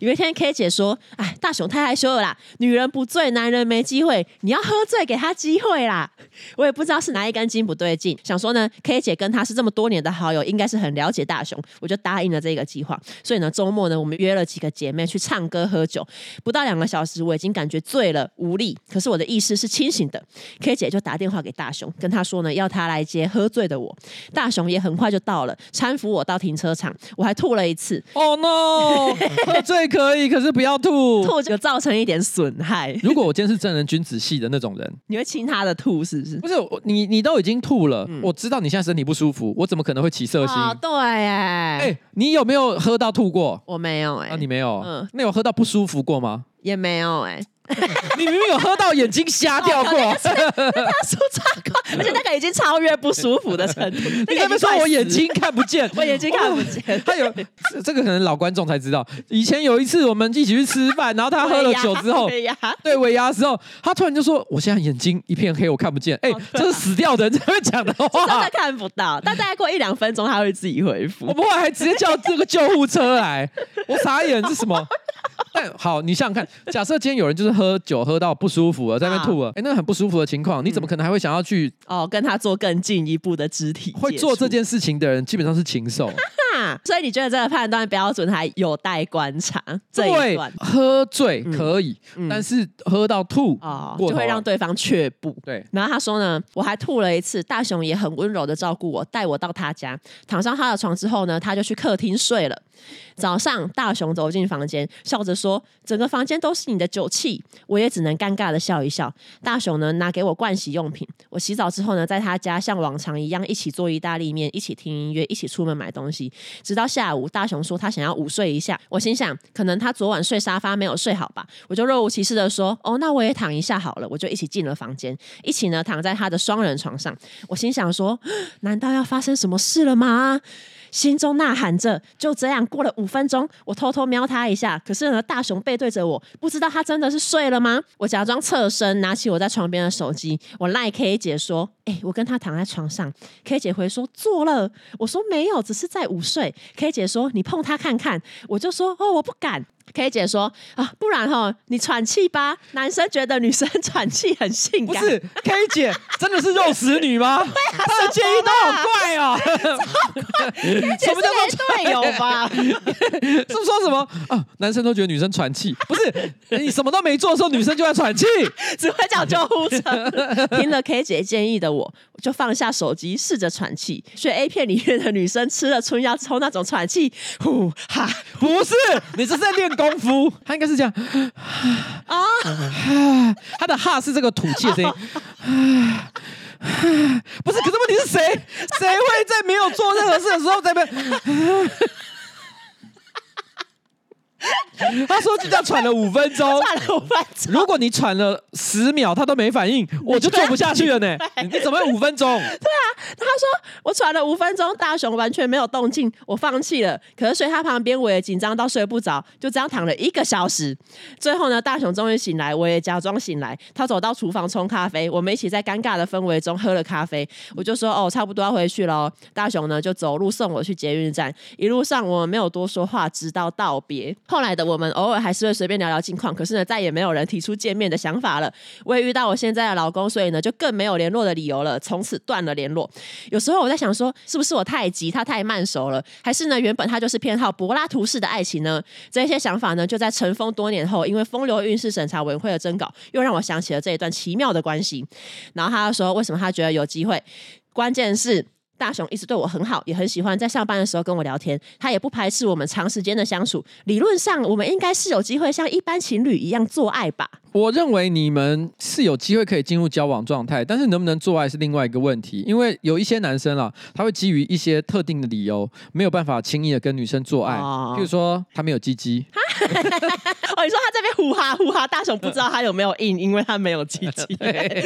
有一天 K 姐说：“哎，大雄太害羞了啦，女人不醉，男人没机会，你要喝醉给他机会啦。” 我也不知道是哪一根筋不对劲，想说呢，K 姐跟他是这么多年的好友，应该是很了解大雄，我就答应了这个计划。所以呢，周末呢，我们约了几个姐妹去唱歌喝酒，不到两个小时，我已经感觉醉了无力，可是我的意识是清醒的。K 姐就打电话给大雄，跟他说呢，要他来接喝醉的我。大雄也很快就到了，搀扶我到停车场，我还吐了一次。Oh no！喝醉可以，可是不要吐，吐就造成一点损害。如果我今天是正人君子系的那种人，你会亲他的吐是不是？不是，你你都已经吐了，嗯、我知道你现在身体不舒服，我怎么可能会起色心？哦，对，哎，哎，你有没有喝到吐过？我没有，哎，啊，你没有，嗯，那有喝到不舒服过吗？也没有，哎。你明明有喝到眼睛瞎掉过，他说超过，而且那个已经超越不舒服的程度。你有没有说我眼睛看不见？我眼睛看不见。他有这个可能老观众才知道。以前有一次我们一起去吃饭，然后他喝了酒之后，对尾牙的时候，他突然就说：“我现在眼睛一片黑，我看不见。”哎，这是死掉的人才会讲的话。真的看不到，但大概过一两分钟他会自己恢复。我们后来还直接叫这个救护车来，我傻眼，这是什么？但好，你想想看，假设今天有人就是喝酒喝到不舒服了，在那边吐了，哎、啊，那很不舒服的情况，你怎么可能还会想要去哦跟他做更进一步的肢体？会做这件事情的人，基本上是禽兽。所以你觉得这个判断标准还有待观察？对，喝醉可以，嗯、但是喝到吐哦，就会让对方却步。对，然后他说呢，我还吐了一次，大雄也很温柔的照顾我，带我到他家，躺上他的床之后呢，他就去客厅睡了。早上，大雄走进房间，笑着说：“整个房间都是你的酒气。”我也只能尴尬的笑一笑。大雄呢，拿给我盥洗用品。我洗澡之后呢，在他家像往常一样一起做意大利面，一起听音乐，一起出门买东西。直到下午，大雄说他想要午睡一下。我心想，可能他昨晚睡沙发没有睡好吧。我就若无其事的说：“哦，那我也躺一下好了。”我就一起进了房间，一起呢躺在他的双人床上。我心想说：“难道要发生什么事了吗？”心中呐喊着，就这样过了五分钟，我偷偷瞄他一下，可是呢，大雄背对着我，不知道他真的是睡了吗？我假装侧身，拿起我在床边的手机，我赖 K 姐说：“哎、欸，我跟他躺在床上。”K 姐回说：“做了。”我说：“没有，只是在午睡。”K 姐说：“你碰他看看。”我就说：“哦，我不敢。” K 姐说啊，不然哈，你喘气吧。男生觉得女生 喘气很性感。不是 K 姐真的是肉食女吗？她的建议都好怪哦。什么叫做队友吧？是不是说什么啊？男生都觉得女生喘气，不是你什么都没做的时候，女生就在喘气，只会叫救护车。听了 K 姐建议的我，就放下手机，试着喘气。所以 A 片里面的女生吃了春药之后那种喘气，呼哈，不是，你这是在练功夫，他应该是这样。啊，他的哈是这个吐气的声音，不是，可是问题是谁？谁会在没有做任何事的时候在那边？他说就这样喘了五分钟，喘了五分钟。如果你喘了十秒，他都没反应，我就做不下去了呢。你怎么会五分钟？对啊，他说我喘了五分钟，大熊完全没有动静，我放弃了。可是睡他旁边，我也紧张到睡不着，就这样躺了一个小时。最后呢，大熊终于醒来，我也假装醒来。他走到厨房冲咖啡，我们一起在尴尬的氛围中喝了咖啡。我就说哦，差不多要回去喽。大熊呢就走路送我去捷运站，一路上我们没有多说话，直到道别。后来的我们偶尔还是会随便聊聊近况，可是呢，再也没有人提出见面的想法了。我也遇到我现在的老公，所以呢，就更没有联络的理由了，从此断了联络。有时候我在想说，是不是我太急，他太慢熟了，还是呢，原本他就是偏好柏拉图式的爱情呢？这些想法呢，就在尘封多年后，因为风流韵事审查委员会的征稿，又让我想起了这一段奇妙的关系。然后他说，为什么他觉得有机会？关键是。大雄一直对我很好，也很喜欢在上班的时候跟我聊天。他也不排斥我们长时间的相处。理论上，我们应该是有机会像一般情侣一样做爱吧？我认为你们是有机会可以进入交往状态，但是能不能做爱是另外一个问题。因为有一些男生啊，他会基于一些特定的理由，没有办法轻易的跟女生做爱。哦、譬如说，他没有鸡鸡。哦，你说他这边呼哈呼哈，大雄不知道他有没有硬，因为他没有鸡鸡。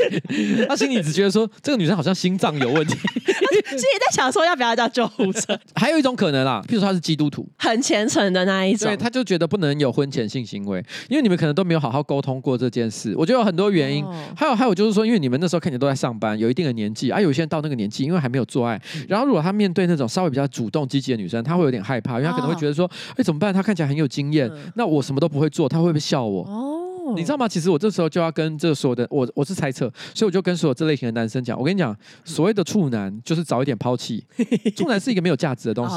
他心里只觉得说这个女生好像心脏有问题，自己在想说要不要叫救护车。还有一种可能啦，譬如说他是基督徒，很虔诚的那一种，对，他就觉得不能有婚前性行为，因为你们可能都没有好好沟通过这件事。我觉得有很多原因，哦、还有还有就是说，因为你们那时候看起来都在上班，有一定的年纪，啊，有些人到那个年纪，因为还没有做爱，然后如果他面对那种稍微比较主动积极的女生，他会有点害怕，因为他可能会觉得说，哎、哦，怎么办？他看起来很有经验，嗯、那我什么都不会做，他会不会笑我？哦你知道吗？其实我这时候就要跟这所有的我，我是猜测，所以我就跟所有这类型的男生讲，我跟你讲，所谓的处男就是早一点抛弃，处男是一个没有价值的东西，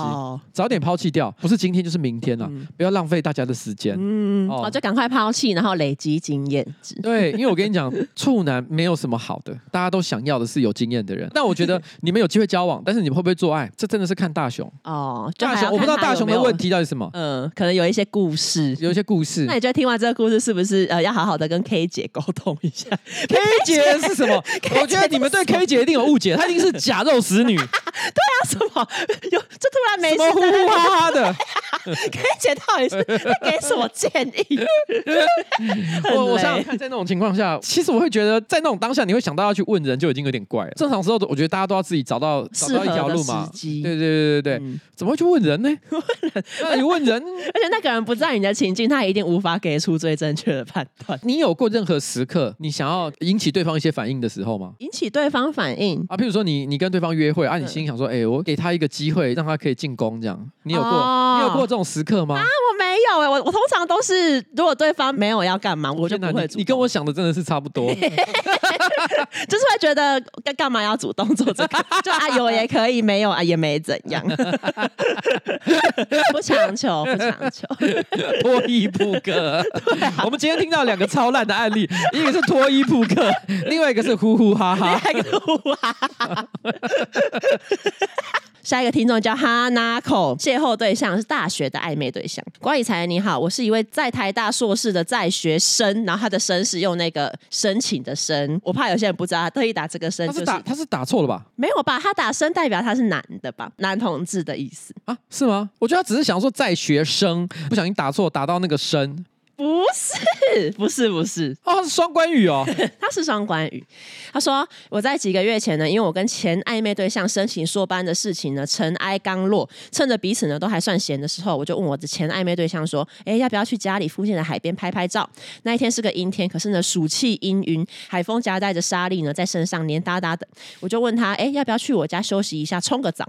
早点抛弃掉，不是今天就是明天了，不要浪费大家的时间，嗯，哦，就赶快抛弃，然后累积经验值。对，因为我跟你讲，处男没有什么好的，大家都想要的是有经验的人。但我觉得你们有机会交往，但是你们会不会做爱，这真的是看大雄哦。大雄，我不知道大雄的问题到底是什么，嗯，可能有一些故事，有一些故事。那你觉得听完这个故事是不是呃？要好好的跟 K 姐沟通一下，K 姐是什么？我觉得你们对 K 姐一定有误解，她一定是假肉食女。对啊，什么？有这突然没事，呼呼哈哈的。K 姐到底是在给什么建议？我我想想看，在那种情况下，其实我会觉得，在那种当下，你会想到要去问人，就已经有点怪了。正常时候，我觉得大家都要自己找到找到一条路嘛。对对对对对，怎么会去问人呢？问人？那你问人，而且那个人不在你的情境，他一定无法给出最正确的判断。你有过任何时刻，你想要引起对方一些反应的时候吗？引起对方反应啊，譬如说你你跟对方约会啊，你心里想说，哎，我给他一个机会，让他可以进攻，这样，你有过？你有过这种时刻吗？啊，我没有哎，我我通常都是，如果对方没有要干嘛，我就不会。你跟我想的真的是差不多，就是会觉得干干嘛要主动做这个？就啊有也可以，没有啊也没怎样，不强求，不强求，脱衣扑克。我们今天听到两个超烂的案例，一个是脱衣扑克，另外一个是呼呼哈哈，另外一个呼呼哈哈。下一个听众叫哈娜口，邂逅对象是大学的暧昧对象。关以才你好，我是一位在台大硕士的在学生，然后他的生是用那个申请的申，我怕有些人不知道，他特意打这个生，他是打他是打错了吧？没有吧？他打生代表他是男的吧？男同志的意思啊？是吗？我觉得他只是想说在学生，不小心打错，打到那个申。不是，不是，不是哦，是双关语哦，他是双关语。他说我在几个月前呢，因为我跟前暧昧对象申请硕班的事情呢，尘埃刚落，趁着彼此呢都还算闲的时候，我就问我的前暧昧对象说：“哎，要不要去家里附近的海边拍拍照？”那一天是个阴天，可是呢暑气氤氲，海风夹带着沙粒呢在身上黏哒哒的。我就问他：“哎，要不要去我家休息一下，冲个澡？”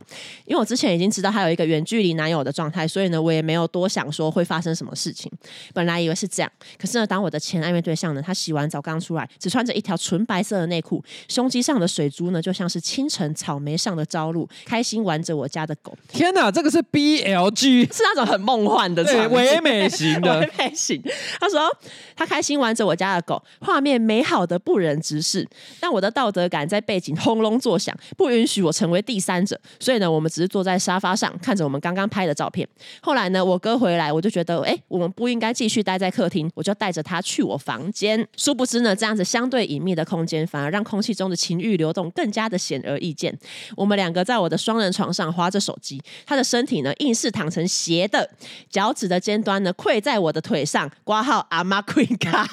因为我之前已经知道他有一个远距离男友的状态，所以呢我也没有多想说会发生什么事情。本来以为是这样，可是呢当我的前暧昧对象呢，他洗完澡刚出来，只穿着一条纯白色的内裤。胸肌上的水珠呢，就像是清晨草莓上的朝露，开心玩着我家的狗。天哪，这个是 BLG，是那种很梦幻的，对，唯美型的，唯美型。他说他开心玩着我家的狗，画面美好的不忍直视。但我的道德感在背景轰隆作响，不允许我成为第三者。所以呢，我们只是坐在沙发上，看着我们刚刚拍的照片。后来呢，我哥回来，我就觉得，哎，我们不应该继续待在客厅，我就带着他去我房间。殊不知呢，这样子相对隐秘的空间，反而让空气中。的情欲流动更加的显而易见。我们两个在我的双人床上划着手机，他的身体呢硬是躺成斜的，脚趾的尖端呢跪在我的腿上，挂号阿妈 queen 卡，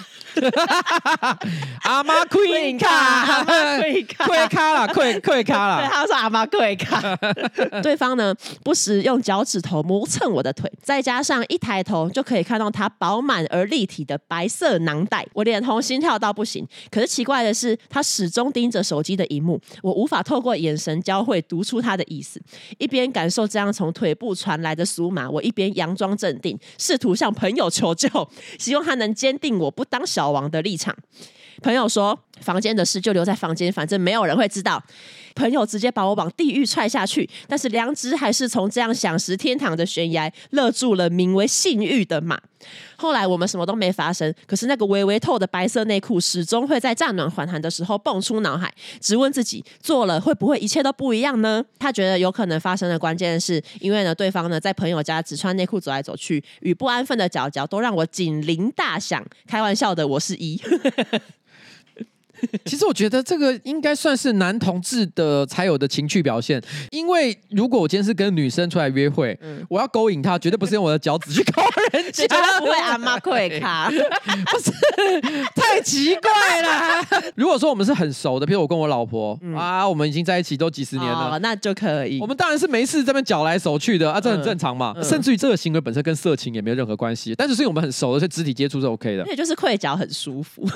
阿妈 queen 卡，阿妈 queen 卡，跪卡了，跪跪卡啦。对，他说阿妈 queen 卡。对方呢不时用脚趾头磨蹭我的腿，再加上一抬头就可以看到他饱满而立体的白色囊袋，我脸红心跳到不行。可是奇怪的是，他始终。盯着手机的荧幕，我无法透过眼神交汇读出他的意思。一边感受这样从腿部传来的酥麻，我一边佯装镇定，试图向朋友求救，希望他能坚定我不当小王的立场。朋友说：“房间的事就留在房间，反正没有人会知道。”朋友直接把我往地狱踹下去，但是良知还是从这样享食天堂的悬崖勒住了名为性欲的马。后来我们什么都没发生，可是那个微微透的白色内裤始终会在乍暖还寒的时候蹦出脑海，直问自己做了会不会一切都不一样呢？他觉得有可能发生的关键是因为呢，对方呢在朋友家只穿内裤走来走去，与不安分的脚脚都让我警铃大响。开玩笑的，我是一。其实我觉得这个应该算是男同志的才有的情趣表现，因为如果我今天是跟女生出来约会，嗯、我要勾引她，绝对不是用我的脚趾去勾人家，绝对不会阿妈会卡，不是太奇怪了。如果说我们是很熟的，比如我跟我老婆、嗯、啊，我们已经在一起都几十年了，哦、那就可以。我们当然是没事这边脚来手去的啊，这很正常嘛。甚至于这个行为本身跟色情也没有任何关系，但是所以我们很熟的，所以肢体接触是 OK 的。也就是溃脚很舒服。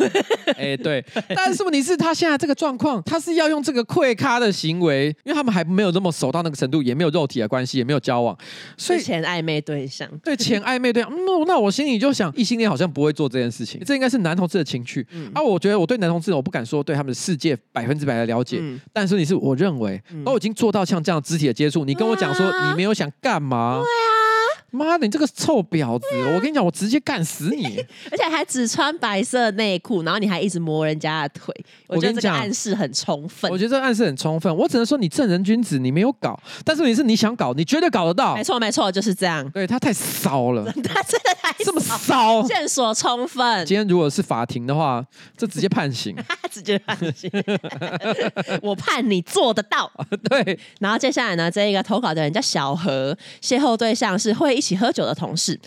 哎、欸，对。但是问题是他现在这个状况，他是要用这个溃咖的行为，因为他们还没有那么熟到那个程度，也没有肉体的关系，也没有交往，所以前暧昧对象，对前暧昧对象，那、嗯、那我心里就想，异性恋好像不会做这件事情，这应该是男同志的情趣。嗯、啊，我觉得我对男同志，我不敢说对他们的世界百分之百的了解，嗯、但是你是我认为都已经做到像这样肢体的接触，你跟我讲说你没有想干嘛？对啊。妈的，你这个臭婊子！我跟你讲，我直接干死你！而且还只穿白色内裤，然后你还一直摸人家的腿。我觉得这个暗示很充分。我觉得这个暗示很充分。我只能说你正人君子，你没有搞，但是你是你想搞，你绝对搞得到。没错，没错，就是这样。对他太骚了，他真的太这么骚，线索充分。今天如果是法庭的话，这直接判刑，直接判刑。我判你做得到。对。然后接下来呢，这一个投稿的人叫小何，邂逅对象是会一一起喝酒的同事，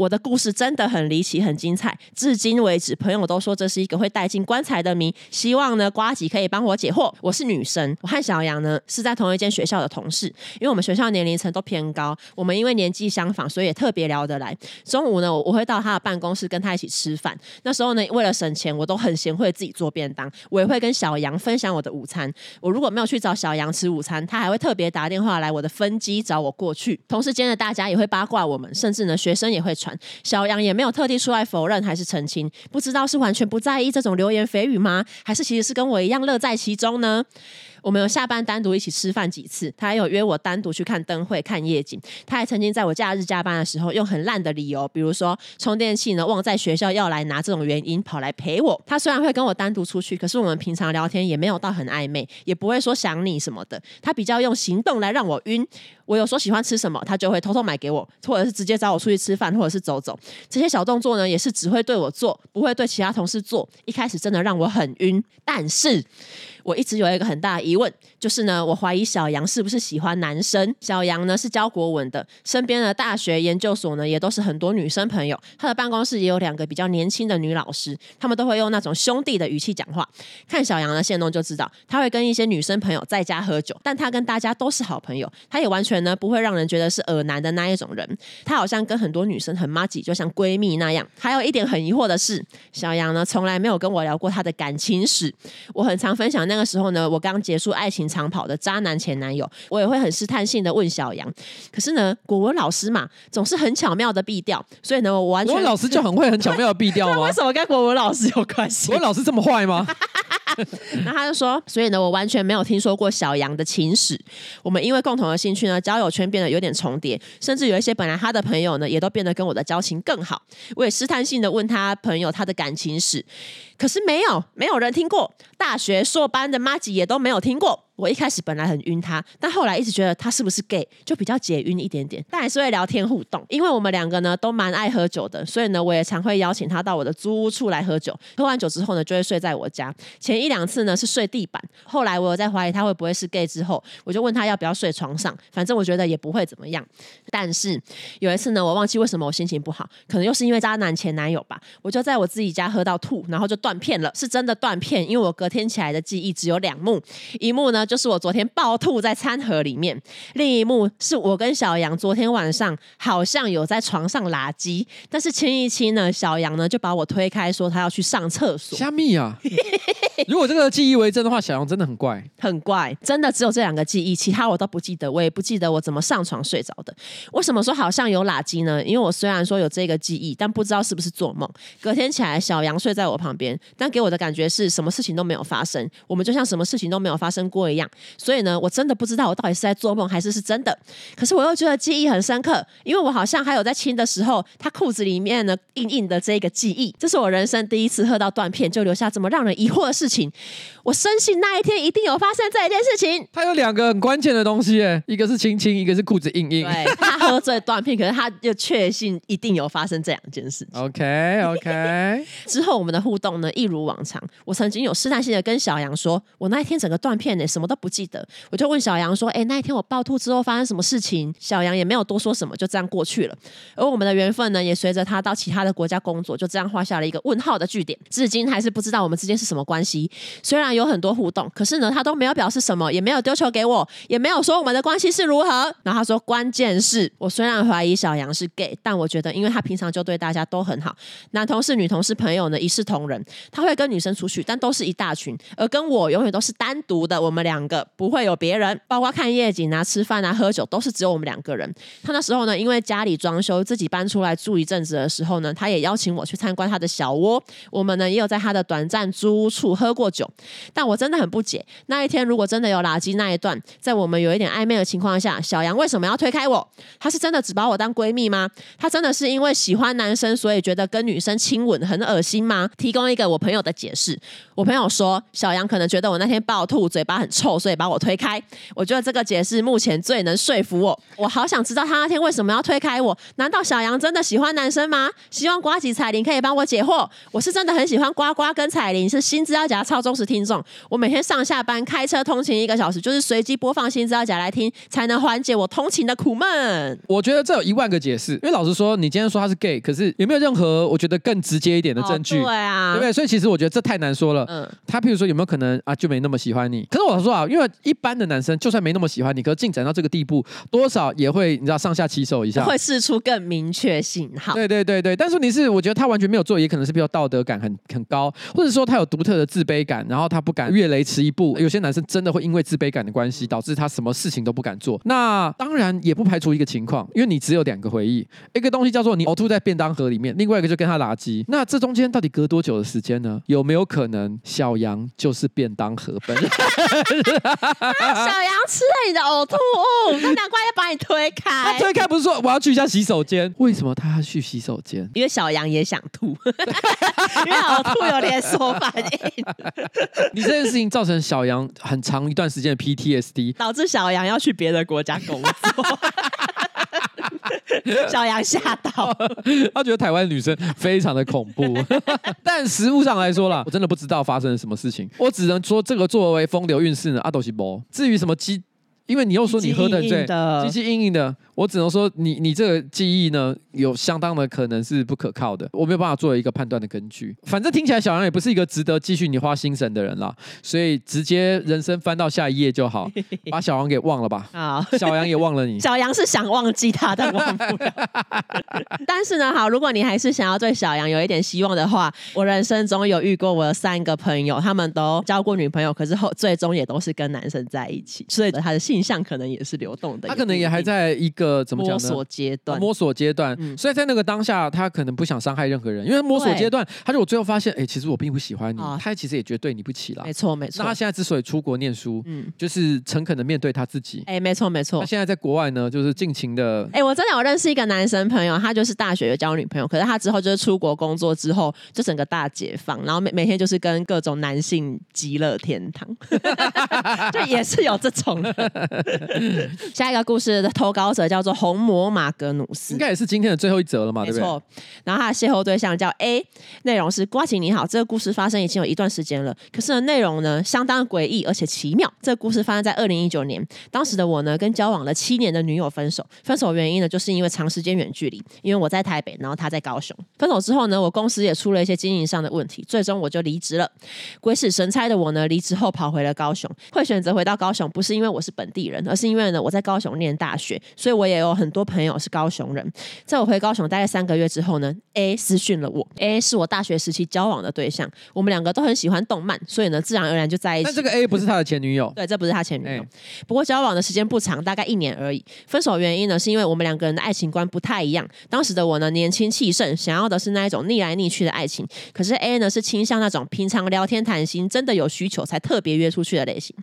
我的故事真的很离奇、很精彩。至今为止，朋友都说这是一个会带进棺材的谜。希望呢，瓜吉可以帮我解惑。我是女生，我和小杨呢是在同一间学校的同事，因为我们学校年龄层都偏高，我们因为年纪相仿，所以也特别聊得来。中午呢，我会到他的办公室跟他一起吃饭。那时候呢，为了省钱，我都很贤惠自己做便当。我也会跟小杨分享我的午餐。我如果没有去找小杨吃午餐，他还会特别打电话来我的分机找我过去。同事间的大家也会八卦。我们甚至呢，学生也会传，小杨也没有特地出来否认还是澄清，不知道是完全不在意这种流言蜚语吗？还是其实是跟我一样乐在其中呢？我们有下班单独一起吃饭几次，他还有约我单独去看灯会、看夜景。他还曾经在我假日加班的时候，用很烂的理由，比如说充电器呢忘在学校要来拿这种原因，跑来陪我。他虽然会跟我单独出去，可是我们平常聊天也没有到很暧昧，也不会说想你什么的。他比较用行动来让我晕。我有说喜欢吃什么，他就会偷偷买给我，或者是直接找我出去吃饭，或者是走走。这些小动作呢，也是只会对我做，不会对其他同事做。一开始真的让我很晕，但是。我一直有一个很大的疑问，就是呢，我怀疑小杨是不是喜欢男生？小杨呢是教国文的，身边的大学研究所呢也都是很多女生朋友，他的办公室也有两个比较年轻的女老师，他们都会用那种兄弟的语气讲话。看小杨的限动就知道，他会跟一些女生朋友在家喝酒，但他跟大家都是好朋友，他也完全呢不会让人觉得是恶男的那一种人。他好像跟很多女生很麻吉，就像闺蜜那样。还有一点很疑惑的是，小杨呢从来没有跟我聊过他的感情史，我很常分享。那个时候呢，我刚结束爱情长跑的渣男前男友，我也会很试探性的问小杨。可是呢，国文老师嘛，总是很巧妙的避掉，所以呢，我完全国文老师就很会很巧妙的避掉吗？为什么跟国文老师有关系？国文老师这么坏吗？那他就说，所以呢，我完全没有听说过小杨的情史。我们因为共同的兴趣呢，交友圈变得有点重叠，甚至有一些本来他的朋友呢，也都变得跟我的交情更好。我也试探性的问他朋友他的感情史，可是没有，没有人听过。大学硕班的妈吉也都没有听过。我一开始本来很晕他，但后来一直觉得他是不是 gay，就比较解晕一点点。但还是会聊天互动，因为我们两个呢都蛮爱喝酒的，所以呢我也常会邀请他到我的租屋处来喝酒。喝完酒之后呢，就会睡在我家。前一两次呢是睡地板，后来我有在怀疑他会不会是 gay 之后，我就问他要不要睡床上，反正我觉得也不会怎么样。但是有一次呢，我忘记为什么我心情不好，可能又是因为渣男前男友吧，我就在我自己家喝到吐，然后就断片了，是真的断片，因为我隔天起来的记忆只有两幕，一幕呢就是我昨天暴吐在餐盒里面，另一幕是我跟小杨昨天晚上好像有在床上拉鸡，但是亲一亲呢，小杨呢就把我推开，说他要去上厕所。虾米啊！如果这个记忆为真的话，小杨真的很怪，很怪，真的只有这两个记忆，其他我都不记得，我也不记得我怎么上床睡着的。为什么说好像有拉鸡呢？因为我虽然说有这个记忆，但不知道是不是做梦。隔天起来，小杨睡在我旁边，但给我的感觉是什么事情都没有发生，我们就像什么事情都没有发生过一样。样，所以呢，我真的不知道我到底是在做梦还是是真的。可是我又觉得记忆很深刻，因为我好像还有在亲的时候，他裤子里面呢硬硬的这个记忆，这是我人生第一次喝到断片就留下这么让人疑惑的事情。我深信那一天一定有发生这一件事情。他有两个很关键的东西，哎，一个是亲亲，一个是裤子硬硬。对，他喝醉断片，可是他又确信一定有发生这两件事情。OK OK。之后我们的互动呢，一如往常。我曾经有试探性的跟小杨说，我那一天整个断片呢，什么都不记得。我就问小杨说，哎，那一天我暴吐之后发生什么事情？小杨也没有多说什么，就这样过去了。而我们的缘分呢，也随着他到其他的国家工作，就这样画下了一个问号的句点。至今还是不知道我们之间是什么关系。虽然有很多互动，可是呢，他都没有表示什么，也没有丢球给我，也没有说我们的关系是如何。然后他说，关键是我虽然怀疑小杨是 gay，但我觉得因为他平常就对大家都很好，男同事、女同事朋友呢一视同仁。他会跟女生出去，但都是一大群，而跟我永远都是单独的。我们俩两个不会有别人，包括看夜景啊、吃饭啊、喝酒，都是只有我们两个人。他那时候呢，因为家里装修，自己搬出来住一阵子的时候呢，他也邀请我去参观他的小窝。我们呢也有在他的短暂租屋处喝过酒。但我真的很不解，那一天如果真的有垃圾那一段，在我们有一点暧昧的情况下，小杨为什么要推开我？他是真的只把我当闺蜜吗？他真的是因为喜欢男生，所以觉得跟女生亲吻很恶心吗？提供一个我朋友的解释。我朋友说，小杨可能觉得我那天暴吐，嘴巴很臭臭，所以把我推开。我觉得这个解释目前最能说服我。我好想知道他那天为什么要推开我？难道小杨真的喜欢男生吗？希望瓜吉彩铃可以帮我解惑。我是真的很喜欢呱呱跟彩铃，是新资料夹超忠实听众。我每天上下班开车通勤一个小时，就是随机播放新资料夹来听，才能缓解我通勤的苦闷。我觉得这有一万个解释，因为老实说，你今天说他是 gay，可是有没有任何我觉得更直接一点的证据？哦、对啊，对不对？所以其实我觉得这太难说了。嗯，他譬如说有没有可能啊，就没那么喜欢你？可是我说啊，因为一般的男生就算没那么喜欢你，可是进展到这个地步，多少也会你知道上下其手一下，会试出更明确信号。对对对对，但是你是我觉得他完全没有做，也可能是比较道德感很很高，或者说他有独特的自卑感，然后他不敢越雷池一步。有些男生真的会因为自卑感的关系，导致他什么事情都不敢做。那当然也不排除一个情况，因为你只有两个回忆，一个东西叫做你呕吐在便当盒里面，另外一个就跟他垃圾。那这中间到底隔多久的时间呢？有没有可能小杨就是便当盒本人？小杨吃了你的呕吐物，那难怪要把你推开。他推开不是说我要去一下洗手间？为什么他要去洗手间？因为小杨也想吐，因为呕吐有连锁反应。你这件事情造成小杨很长一段时间的 PTSD，导致小杨要去别的国家工作。小杨吓到，他觉得台湾女生非常的恐怖。但实物上来说啦，我真的不知道发生了什么事情。我只能说，这个作为风流韵事呢，阿斗西波。至于什么鸡，因为你又说你喝的醉，鸡鸡硬硬的。我只能说你，你你这个记忆呢，有相当的可能是不可靠的，我没有办法作为一个判断的根据。反正听起来小杨也不是一个值得继续你花心神的人啦，所以直接人生翻到下一页就好，把小杨给忘了吧。好，小杨也忘了你。小杨是想忘记他，但忘不了。但是呢，好，如果你还是想要对小杨有一点希望的话，我人生中有遇过我的三个朋友，他们都交过女朋友，可是后最终也都是跟男生在一起，所以他的性向可能也是流动的。他可能也还在一个。呃，怎么讲呢？摸索阶段，摸索阶段，嗯、所以在那个当下，他可能不想伤害任何人，因为摸索阶段，他就我最后发现，哎，其实我并不喜欢你，哦、他其实也觉得对你不起了，没错没错。那他现在之所以出国念书，嗯，就是诚恳的面对他自己，哎，没错没错。他现在在国外呢，就是尽情的，哎，我真的有认识一个男生朋友，他就是大学有交女朋友，可是他之后就是出国工作之后，就整个大解放，然后每每天就是跟各种男性极乐天堂，就也是有这种。下一个故事的投稿者叫做红魔马格努斯，应该也是今天的最后一则了嘛？没错。对不对？然后他的邂逅对象叫 A，内容是：呱吉你好，这个故事发生已经有一段时间了，可是呢，内容呢相当诡异而且奇妙。这个故事发生在二零一九年，当时的我呢跟交往了七年的女友分手，分手原因呢就是因为长时间远距离，因为我在台北，然后他在高雄。分手之后呢，我公司也出了一些经营上的问题，最终我就离职了。鬼使神差的我呢，离职后跑回了高雄，会选择回到高雄，不是因为我是本本地人，而是因为呢我在高雄念大学，所以我也有很多朋友是高雄人。在我回高雄大概三个月之后呢，A 私讯了我，A 是我大学时期交往的对象，我们两个都很喜欢动漫，所以呢自然而然就在一起。但这个 A 不是他的前女友，对，这不是他前女友。欸、不过交往的时间不长，大概一年而已。分手原因呢是因为我们两个人的爱情观不太一样。当时的我呢年轻气盛，想要的是那一种逆来逆去的爱情，可是 A 呢是倾向那种平常聊天谈心，真的有需求才特别约出去的类型。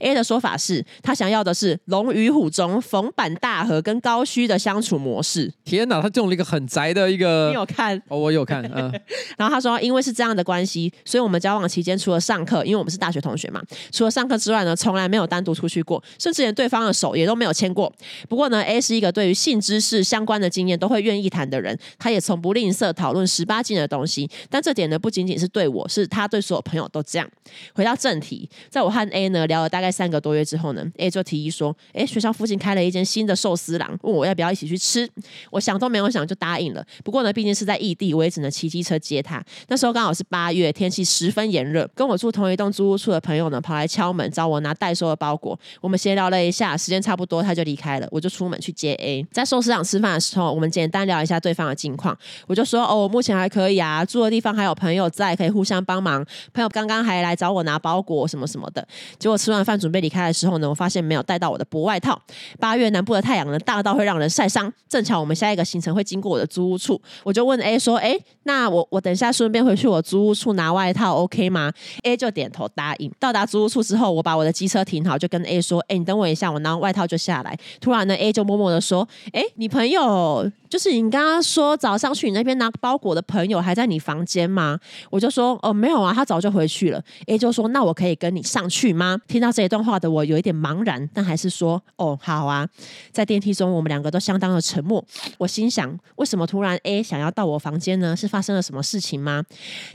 A 的说法是他想要的是龙与虎中逢坂大河跟高须的相处模式。天哪，他用了一个很宅的一个，你有看？哦，我有看。嗯，然后他说，因为是这样的关系，所以我们交往期间除了上课，因为我们是大学同学嘛，除了上课之外呢，从来没有单独出去过，甚至连对方的手也都没有牵过。不过呢，A 是一个对于性知识相关的经验都会愿意谈的人，他也从不吝啬讨论十八禁的东西。但这点呢，不仅仅是对我，是他对所有朋友都这样。回到正题，在我和 A 呢聊了大概三个多月之后呢，A 就提议说：“诶，学校附近开了一间新的寿司郎，问我要不要一起去吃。”我想都没有想就答应了。不过呢，毕竟是在异地，我也只能骑机车接他。那时候刚好是八月，天气十分炎热，跟我住同一栋租屋处的朋友呢跑来敲门找我拿代收的包裹。我们闲聊了一下，时间差不多他就离开了，我就出门去接 A。在寿司郎吃饭的时候，我们简单聊一下对方的近况。我就说：“哦，我目前还可以啊，住的地方还有朋友在，可以互相帮忙。朋友刚刚还来找我拿包裹什么什么的。”结果吃完饭准备离开的时候呢，我发现没有带到我的薄外套。八月南部的太阳呢，大到会让人晒伤。正巧我们下一个行程会经过我的租屋处，我就问 A 说：“哎，那我我等一下顺便回去我租屋处拿外套，OK 吗？”A 就点头答应。到达租屋处之后，我把我的机车停好，就跟 A 说：“哎，你等我一下，我拿外套就下来。”突然呢，A 就默默的说：“哎，你朋友就是你刚刚说早上去你那边拿包裹的朋友还在你房间吗？”我就说：“哦，没有啊，他早就回去了。”A 就说：“那我可以跟你上去吗？”听到这一段话的我有一点茫然，但还是说：“哦，好啊。”在电梯中，我们两个都相当的沉默。我心想：为什么突然 A 想要到我房间呢？是发生了什么事情吗？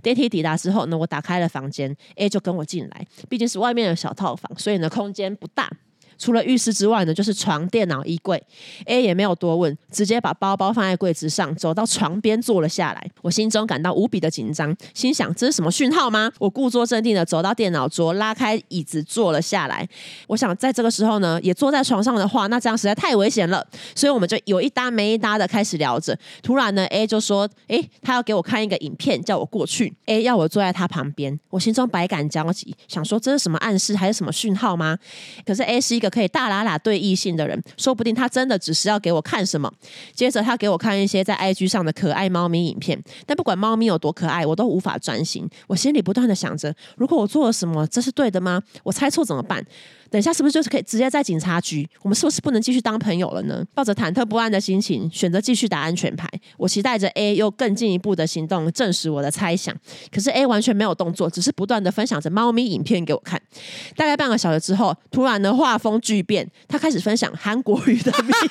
电梯抵达之后呢，我打开了房间，A 就跟我进来。毕竟是外面的小套房，所以呢，空间不大。除了浴室之外呢，就是床、电脑、衣柜。A 也没有多问，直接把包包放在柜子上，走到床边坐了下来。我心中感到无比的紧张，心想这是什么讯号吗？我故作镇定的走到电脑桌，拉开椅子坐了下来。我想在这个时候呢，也坐在床上的话，那这样实在太危险了。所以我们就有一搭没一搭的开始聊着。突然呢，A 就说：“诶，他要给我看一个影片，叫我过去。”A 要我坐在他旁边，我心中百感交集，想说这是什么暗示，还是什么讯号吗？可是 A 是一个。可以大喇喇对异性的人，说不定他真的只是要给我看什么。接着他给我看一些在 IG 上的可爱猫咪影片，但不管猫咪有多可爱，我都无法专心。我心里不断的想着，如果我做了什么，这是对的吗？我猜错怎么办？等一下是不是就是可以直接在警察局？我们是不是不能继续当朋友了呢？抱着忐忑不安的心情，选择继续打安全牌。我期待着 A 又更进一步的行动，证实我的猜想。可是 A 完全没有动作，只是不断的分享着猫咪影片给我看。大概半个小时之后，突然的画风巨变，他开始分享韩国语的秘 密。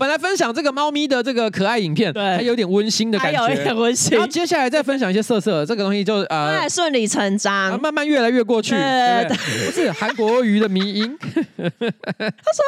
本来分享这个猫咪的这个可爱影片，对，还有点温馨的感觉，还有一点温馨。然后接下来再分享一些色色，这个东西就呃顺理成章，慢慢越来越过去。对，对，对，不是韩国瑜的迷音。他说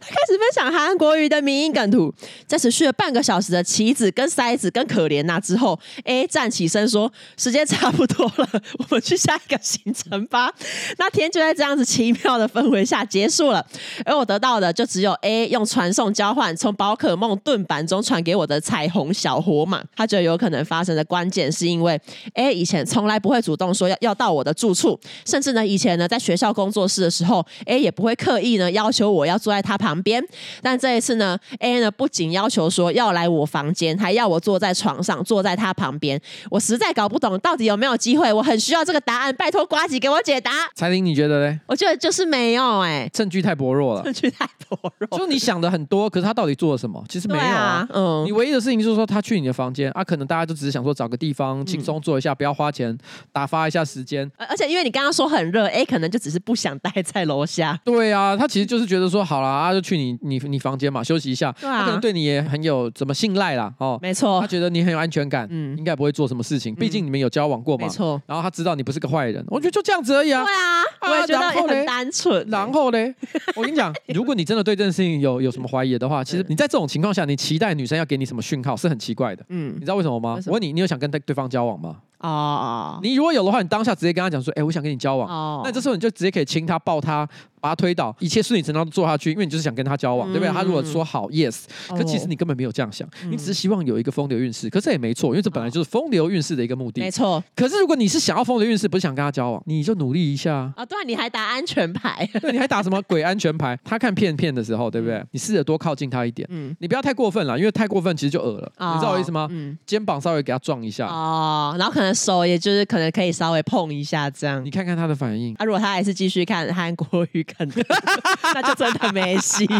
他开始分享韩国瑜的迷音梗图，在持续了半个小时的棋子跟塞子跟可怜呐之后，A 站起身说：“时间差不多了，我们去下一个行程吧。”那天就在这样子奇妙的氛围下结束了，而我得到的就只有 A 用传送交换从。宝可梦盾板中传给我的彩虹小火马，他觉得有可能发生的关键是因为，A 以前从来不会主动说要要到我的住处，甚至呢以前呢在学校工作室的时候，A 也不会刻意呢要求我要坐在他旁边，但这一次呢，A 呢不仅要求说要来我房间，还要我坐在床上，坐在他旁边，我实在搞不懂到底有没有机会，我很需要这个答案，拜托瓜吉给我解答。彩铃，你觉得嘞？我觉得就是没有哎、欸，证据太薄弱了，证据太薄弱，就你想的很多，可是他到底做？做什么？其实没有啊，啊。嗯，你唯一的事情就是说他去你的房间啊，可能大家都只是想说找个地方轻松坐一下，嗯、不要花钱打发一下时间。而且因为你刚刚说很热，哎，可能就只是不想待在楼下。对啊，他其实就是觉得说好了啊，就去你你你房间嘛，休息一下。对啊，他可能对你也很有怎么信赖啦。哦。没错，他觉得你很有安全感，嗯，应该不会做什么事情。毕竟你们有交往过嘛。没错。然后他知道你不是个坏人，我觉得就这样子而已啊。对啊，我也觉得很单纯。然后嘞，我跟你讲，如果你真的对这件事情有有什么怀疑的话，其实你在这种情况下，你期待女生要给你什么讯号是很奇怪的。嗯，你知道为什么吗？么我问你，你有想跟对对方交往吗？哦哦，你如果有的话，你当下直接跟他讲说，哎、欸，我想跟你交往。哦，那这时候你就直接可以亲他、抱他。把他推倒，一切顺理成章做下去，因为你就是想跟他交往，嗯、对不对？他如果说好 yes，可其实你根本没有这样想，哦、你只是希望有一个风流韵事，可是也没错，因为这本来就是风流韵事的一个目的，没错。可是如果你是想要风流韵事，不是想跟他交往，你就努力一下啊、哦！对，你还打安全牌，对，你还打什么鬼安全牌？他看片片的时候，对不对？你试着多靠近他一点，嗯，你不要太过分了，因为太过分其实就恶了，哦、你知道我意思吗？嗯，肩膀稍微给他撞一下，哦，然后可能手也就是可能可以稍微碰一下这样，你看看他的反应。啊，如果他还是继续看韩国语，可能 那就真的没戏。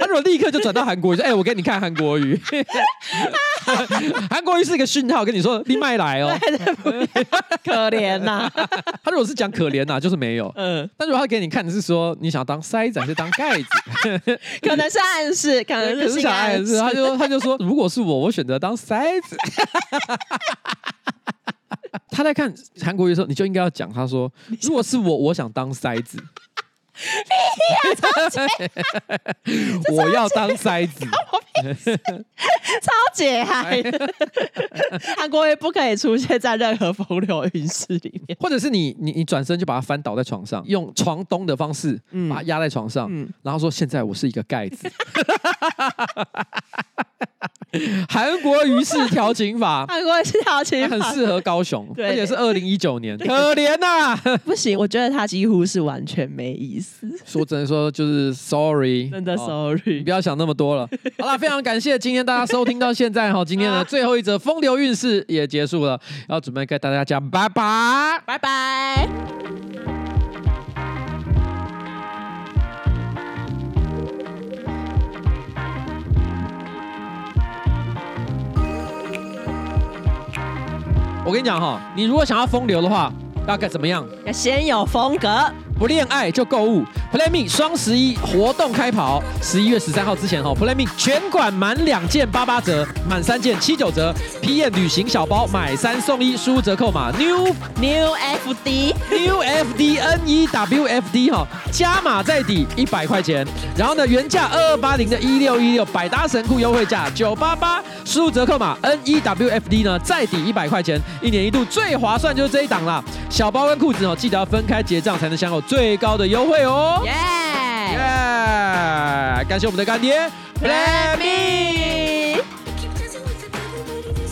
他如果立刻就转到韩国瑜，说：“哎、欸，我给你看韩国语。”韩国语是一个讯号，跟你说你麦来哦，可怜呐、啊。他如果是讲可怜呐、啊，就是没有。嗯，但如果他给你看的是说你想要当塞子还是当盖子，可能是暗示，可能是想暗示。他就他就说，如果是我，我选择当塞子。他在看韩国瑜的时候，你就应该要讲，他说，如果是我，我想当筛子。我要当筛子，超解嗨！韩国瑜不可以出现在任何风流韵事里面，或者是你你你转身就把他翻倒在床上，用床咚的方式把他压在床上，嗯、然后说，现在我是一个盖子。韩国于是调情法，韩国瑜式调情法。很适合高雄，而且是二零一九年，可怜呐、啊！不行，我觉得他几乎是完全没意思。说只能，说就是 sorry，真的 sorry，、哦、你不要想那么多了。好了，非常感谢今天大家收听到现在哈，今天的最后一则风流韵事也结束了，要准备跟大家讲拜拜，拜拜。我跟你讲哈，你如果想要风流的话，要该怎么样？要先有风格。不恋爱就购物，Play Me 双十一活动开跑，十一月十三号之前哈，Play Me 全馆满两件八八折，满三件七九折。体验旅行小包买三送一，输入折扣码 New New F D New F D N E W F D 哈，加码在底一百块钱。然后呢，原价二二八零的一六一六百搭神裤优惠价九八八，输入折扣码 N E W F D 呢，再抵一百块钱，一年一度最划算就是这一档啦。小包跟裤子哦，记得要分开结账才能享有。最高的优惠哦！耶耶！感谢我们的干爹 Me。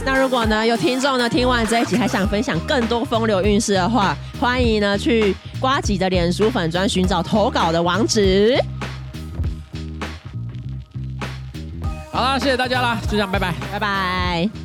那如果呢，有听众呢听完这一集还想分享更多风流韵事的话，欢迎呢去瓜吉的脸书粉专寻找投稿的网址。好啦，谢谢大家啦，就这样，拜拜，拜拜。